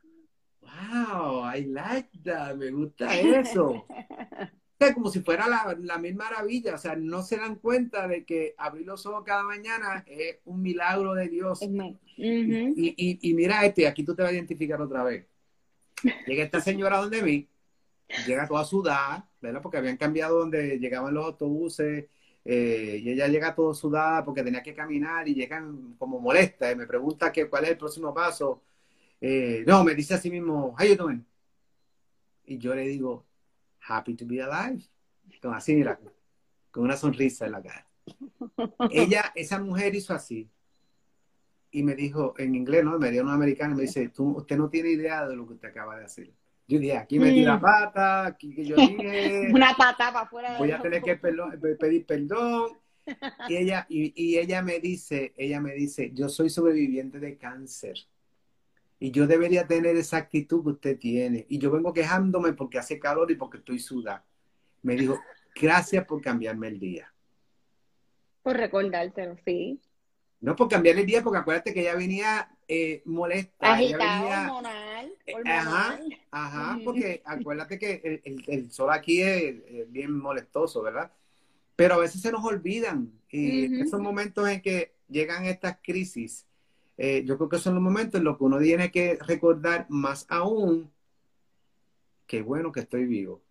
wow, I like that, me gusta eso. <laughs> Como si fuera la, la mil maravilla, o sea, no se dan cuenta de que abrir los ojos cada mañana es un milagro de Dios. Me- Ujú. Y, y, y mira este, aquí tú te vas a identificar otra vez. Llega esta señora donde mí, llega toda sudada, ¿verdad? Porque habían cambiado donde llegaban los autobuses, eh, y ella llega todo sudada porque tenía que caminar y llegan como molesta y me pregunta que cuál es el próximo paso. Eh, no, me dice así mismo, how you doing? Y yo le digo, happy to be alive. Con así, mira, con una sonrisa en la cara. Ella, esa mujer hizo así y me dijo en inglés, ¿no? Me dio una americana y me dice, Tú, usted no tiene idea de lo que usted acaba de hacer. Yo dije, aquí metí la Mm. pata, aquí que yo dije, <laughs> Una pata para afuera voy a tener que perdón- pe- pedir perdón. Y ella, y, y ella me dice, ella me dice, yo soy sobreviviente de cáncer. Y yo debería tener esa actitud que usted tiene. Y yo vengo quejándome porque hace calor y porque estoy sudada. Me dijo, gracias por cambiarme el día. Por recordártelo, sí. No por cambiarle el día, porque acuérdate que ella venía eh, molesta. ella Agitado, venía, hormonal, Eh, hormonal. Ajá, Ujú. porque acuérdate que el, el- el sol aquí es, es bien molestoso, ¿verdad? Pero a veces se nos olvidan y esos momentos en que llegan estas crisis, eh, yo creo que son los momentos en los que uno tiene que recordar más aún que bueno que estoy vivo.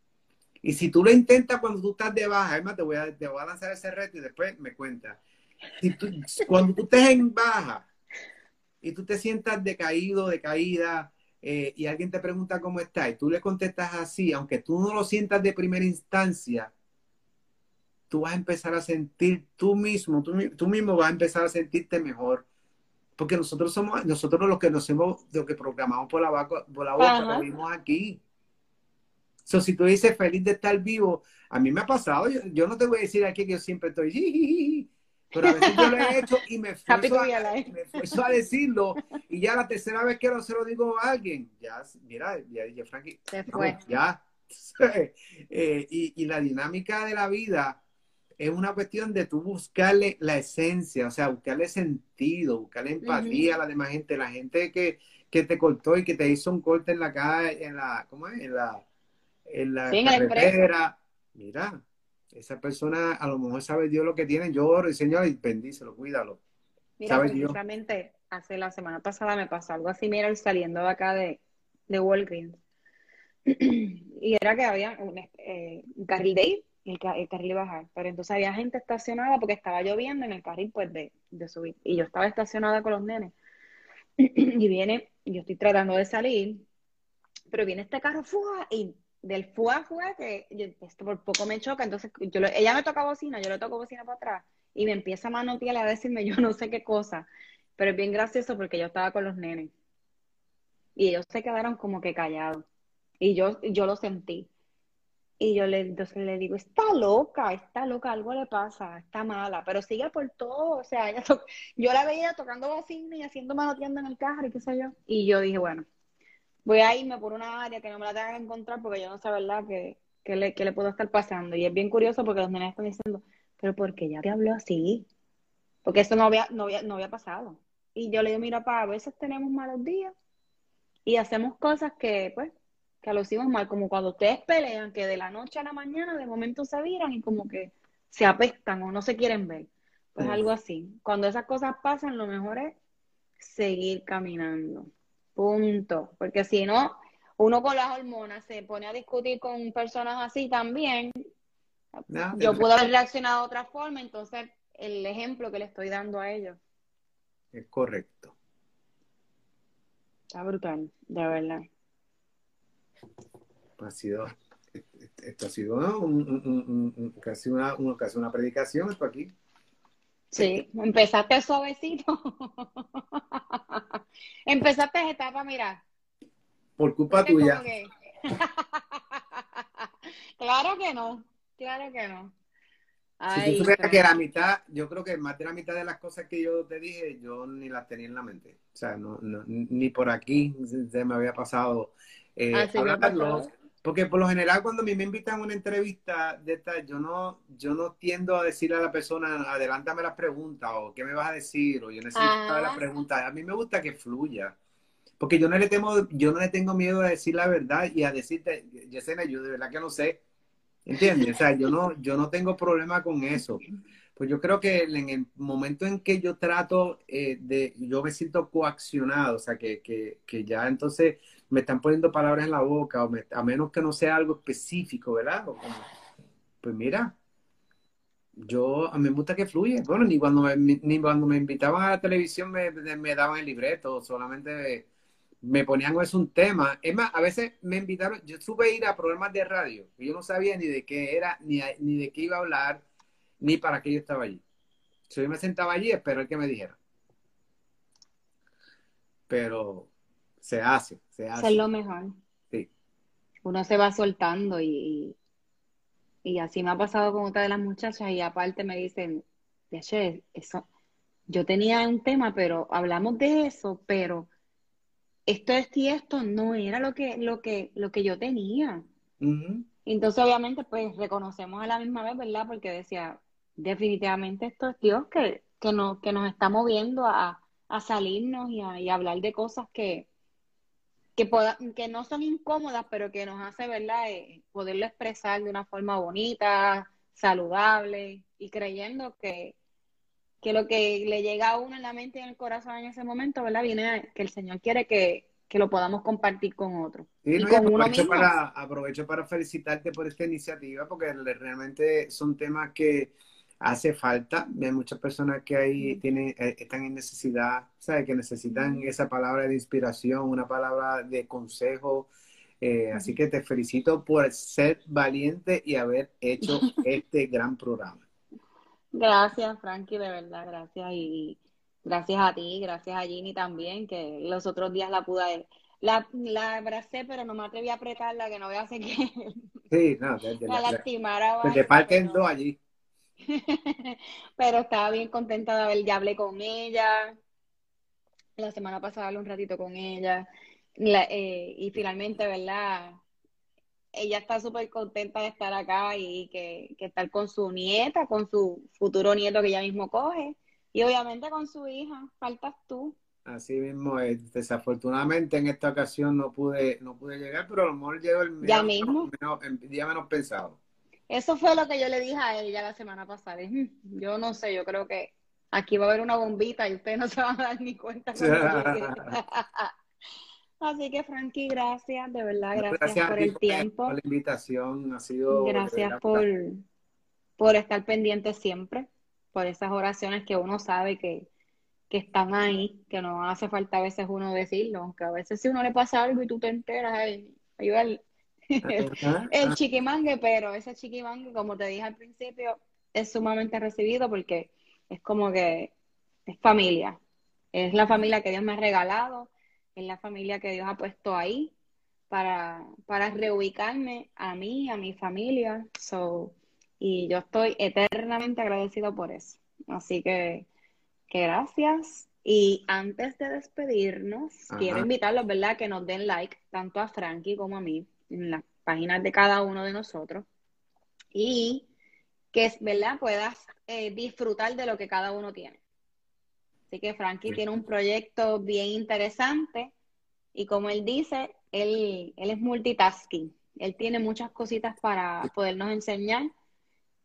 Y si tú lo intentas cuando tú estás de baja, además te voy a, te voy a lanzar ese reto y después me cuentas. Si cuando tú estés en baja y tú te sientas decaído, decaída, eh, y alguien te pregunta cómo estás, y tú le contestas así, aunque tú no lo sientas de primera instancia, tú vas a empezar a sentir tú mismo, tú, tú mismo vas a empezar a sentirte mejor. Porque nosotros somos, nosotros los que nos hemos, lo que programamos por la, boca, por la boca, lo vimos aquí. So, si tú dices feliz de estar vivo, a mí me ha pasado, yo, no te voy a decir aquí que yo siempre estoy, pero a veces yo lo he hecho y me <laughs> esfuerzo, a, me a decirlo, y ya la tercera vez que no se lo digo a alguien, ya, mira, ya, ya Frankie, se fue. ya, <laughs> eh, y, y la dinámica de la vida, es una cuestión de tú buscarle la esencia, o sea, buscarle sentido, buscarle empatía a la demás gente, la gente que, que, te cortó y que te hizo un corte en la calle, en la, ¿cómo es? En la, en la carretera. Mira, esa persona a lo mejor sabe Dios lo que tiene, yo Señor, y bendícelo, cuídalo. Mira, precisamente hace la semana pasada me pasó algo así, mira, saliendo de acá de, de Walgreens. <clears throat> y era que había un, eh, un carril de el, el carril de bajar. Pero entonces había gente estacionada porque estaba lloviendo en el carril pues de, de subir. Y yo estaba estacionada con los nenes. <clears throat> y viene, yo estoy tratando de salir, pero viene este carro ¡fua! y del fuá fuá que esto por poco me choca, entonces yo ella me toca bocina, yo le toco bocina para atrás y me empieza a manotear a decirme yo no sé qué cosa, pero es bien gracioso porque yo estaba con los nenes y ellos se quedaron como que callados y yo, yo lo sentí y yo le, entonces le digo, está loca, está loca, algo le pasa, está mala, pero sigue por todo, o sea, <laughs> ella yo la veía tocando bocina y haciendo manoteando en el carro y qué sé yo. Y yo dije, bueno, voy a irme por una área que no me la tenga que encontrar porque yo no sé, ¿verdad?, que, que le, que le puedo estar pasando. Y es bien curioso porque los nenes están diciendo, pero ¿por qué ella te habló así? Porque eso no había, no había, no había pasado. Y yo le digo, mira, pa, a veces tenemos malos días y hacemos cosas que, pues, que los hijos mal, como cuando ustedes pelean, que de la noche a la mañana de momento se viran y como que se apestan o no se quieren ver. Pues algo así. Cuando esas cosas pasan, lo mejor es seguir caminando. Punto. Porque si no, uno con las hormonas se pone a discutir con personas así también. yo puedo haber reaccionado de otra forma, entonces el ejemplo que le estoy dando a ellos. Es correcto. Está brutal, de verdad ha sido, esto ha sido casi, una, casi una predicación esto aquí. Sí, empezaste suavecito. <laughs> empezaste etapa, mira. Por culpa tuya. <laughs> claro que no, claro que no. si tú supieras que la mitad, yo creo que más de la mitad de las cosas que yo te dije, yo ni las tenía en la mente. O sea, no, ni por aquí se me había pasado eh, porque por lo general cuando a mí me invitan a una entrevista de esta, yo no, yo no tiendo a decirle a la persona, adelántame las preguntas o qué me vas a decir o yo necesito saber las preguntas. A mí me gusta que fluya. Porque yo no le temo, yo no le tengo miedo a decir la verdad y a decirte, Yesenia, yo de verdad que no sé. ¿Entiendes? O sea, yo no, yo no tengo problema con eso. Pues yo creo que en el momento en que yo trato eh, de, yo me siento coaccionado, o sea, que, que, que ya entonces me están poniendo palabras en la boca, o a menos que no sea algo específico, ¿verdad? pues mira, yo, a mí me gusta que fluye. Bueno, ni cuando me, ni cuando me invitaban a la televisión me, daban el libreto, solamente me ponían es un tema. Es más, a veces me invitaron, yo supe ir a programas de radio, y yo no sabía ni de qué era, ni, ni de qué iba a hablar, ni para qué yo estaba allí. yo me sentaba allí y que me dijera. Pero se hace, se hace. es lo mejor. Sí. Uno se va soltando y, y así me ha pasado con otra de las muchachas y aparte me dicen, eso, yo tenía un tema, pero hablamos de eso, pero esto, esto y esto no era lo que, lo que, lo que yo tenía. Entonces, obviamente, pues reconocemos a la misma vez, ¿verdad? Porque decía, definitivamente esto es Dios que, que, nos, que nos está moviendo a, a salirnos y a, y a hablar de cosas que, que, que no son incómodas, pero que nos hace, ¿verdad?, eh, poderlo expresar de una forma bonita, saludable y creyendo que, que lo que le llega a uno en la mente y en el corazón en ese momento, ¿verdad?, viene que el Señor quiere que, que lo podamos compartir con otros. y con uno mismo. Para, aprovecho para felicitarte por esta iniciativa, porque realmente son temas que hace falta. Hay muchas personas que ahí tienen, eh, están en necesidad, ¿sabes? Que necesitan esa palabra de inspiración, una palabra de consejo. Eh, así que te felicito por ser valiente y haber hecho <laughs> este gran programa. Gracias, Frankie, de verdad, gracias. Y, Gracias a ti, gracias a Ginny también, que los otros días la pude la, la abracé, pero no me atreví a apretarla, que no voy a hacer que sí, no, <laughs> la lastimara. Que te parten dos allí. <laughs> pero estaba bien contenta de haber, ya hablé con ella. La semana pasada hablé un ratito con ella. Eh, y finalmente, ¿verdad? Ella está súper contenta de estar acá y que, que estar con su nieta, con su futuro nieto que ella mismo coge. Y obviamente con su hija, faltas tú. Así mismo es. Desafortunadamente en esta ocasión no pude, no pude llegar, pero a lo mejor llego el día menos pensado. Eso fue lo que yo le dije a ella la semana pasada. Mm, yo no sé, yo creo que aquí va a haber una bombita y ustedes no se van a dar ni cuenta. <laughs> Así que Frankie, gracias, de verdad, gracias, por el tiempo. Por la invitación, ha sido. Gracias por, por estar pendiente siempre, por esas oraciones que uno sabe que, que están ahí, que no hace falta a veces uno decirlo, aunque a veces si uno le pasa algo y tú te enteras, ahí, va <laughs> el, chiquimangue, pero ese chiquimangue, como te dije al principio, es sumamente recibido porque es como que es familia, es la familia que Dios me ha regalado, es la familia que Dios ha puesto ahí para, para reubicarme a mí, a mi familia, so, y yo estoy eternamente agradecido por eso. Así que gracias. Y antes de despedirnos, quiero invitarlos, ¿verdad?, que nos den like, tanto a Frankie como a mí, en las páginas de cada uno de nosotros. Y que, ¿verdad?, puedas eh, disfrutar de lo que cada uno tiene. Así que Frankie tiene un proyecto bien interesante y como él dice, él, él es multitasking. Él tiene muchas cositas para podernos enseñar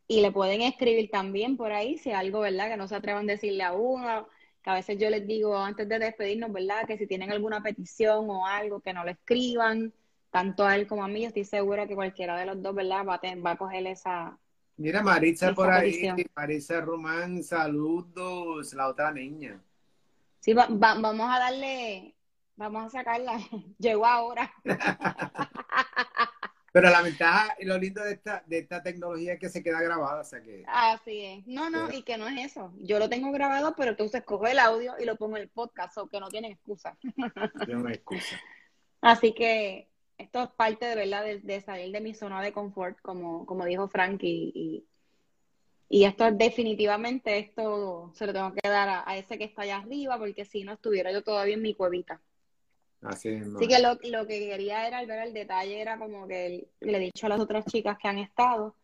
y le pueden escribir también por ahí si algo, ¿verdad? Que no se atrevan a decirle a uno, que a veces yo les digo antes de despedirnos, ¿verdad? Que si tienen alguna petición o algo, que no lo escriban, tanto a él como a mí, estoy segura que cualquiera de los dos, ¿verdad? Va a, va a coger esa... Mira, Maritza por ahí, Maritza Román, saludos, la otra niña. Sí, vamos a darle, vamos a sacarla, <laughs> llegó ahora. <laughs> Pero la ventaja y lo lindo de esta, de esta tecnología es que se queda grabada, o sea que... Así es. No, no, y que no es eso. Yo lo tengo grabado, pero entonces cojo el audio y lo pongo en el podcast, o que no tienen excusa. No hay excusa. <laughs> Así que esto es parte de verdad de, salir de mi zona de confort, como, como dijo Frank, y, y, esto es definitivamente, esto se lo tengo que dar a, a ese que está allá arriba, porque si no estuviera yo todavía en mi cuevita. Así que lo, que quería era, ver el detalle era como que le he dicho a las otras chicas que han estado,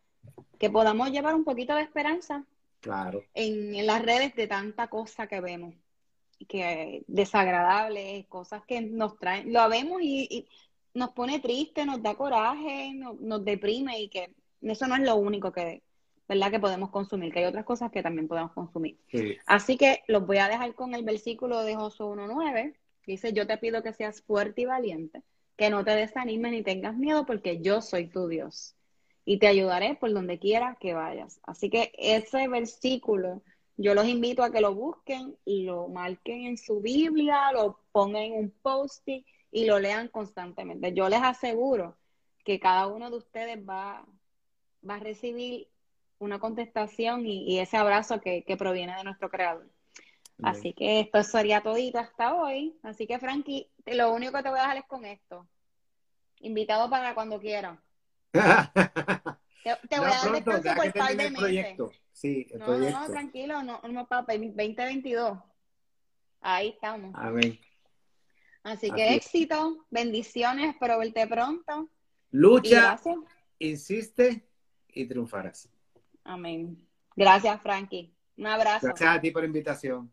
que podamos llevar un poquito de esperanza claro. en, las redes de tanta cosa que vemos, que desagradable, cosas que nos traen, lo vemos y, nos pone triste, nos da coraje, nos, deprime y que eso no es lo único que, ¿verdad? que podemos consumir, que hay otras cosas que también podemos consumir. Así que los voy a dejar con el versículo de Josué 1.9 Dice, yo te pido que seas fuerte y valiente, que no te desanimes ni tengas miedo, porque yo soy tu Dios y te ayudaré por donde quiera que vayas. Así que ese versículo, yo los invito a que lo busquen, y lo marquen en su Biblia, lo pongan en un post-it y lo lean constantemente. Yo les aseguro que cada uno de ustedes va, va a recibir una contestación y, ese abrazo que proviene de nuestro Creador. Así que esto sería todito hasta hoy. Así que, Frankie, lo único que te voy a dejar es con esto. Invitado para cuando quieras. <laughs> te, voy a dar descanso por par de meses. Sí, el no, proyecto. no, tranquilo, no, no, papá, 2022. Ahí estamos. Amén. Así que éxito, bendiciones, espero verte pronto. Lucha, insiste y triunfarás. Amén. Gracias, Frankie. Un abrazo. Gracias a ti por la invitación.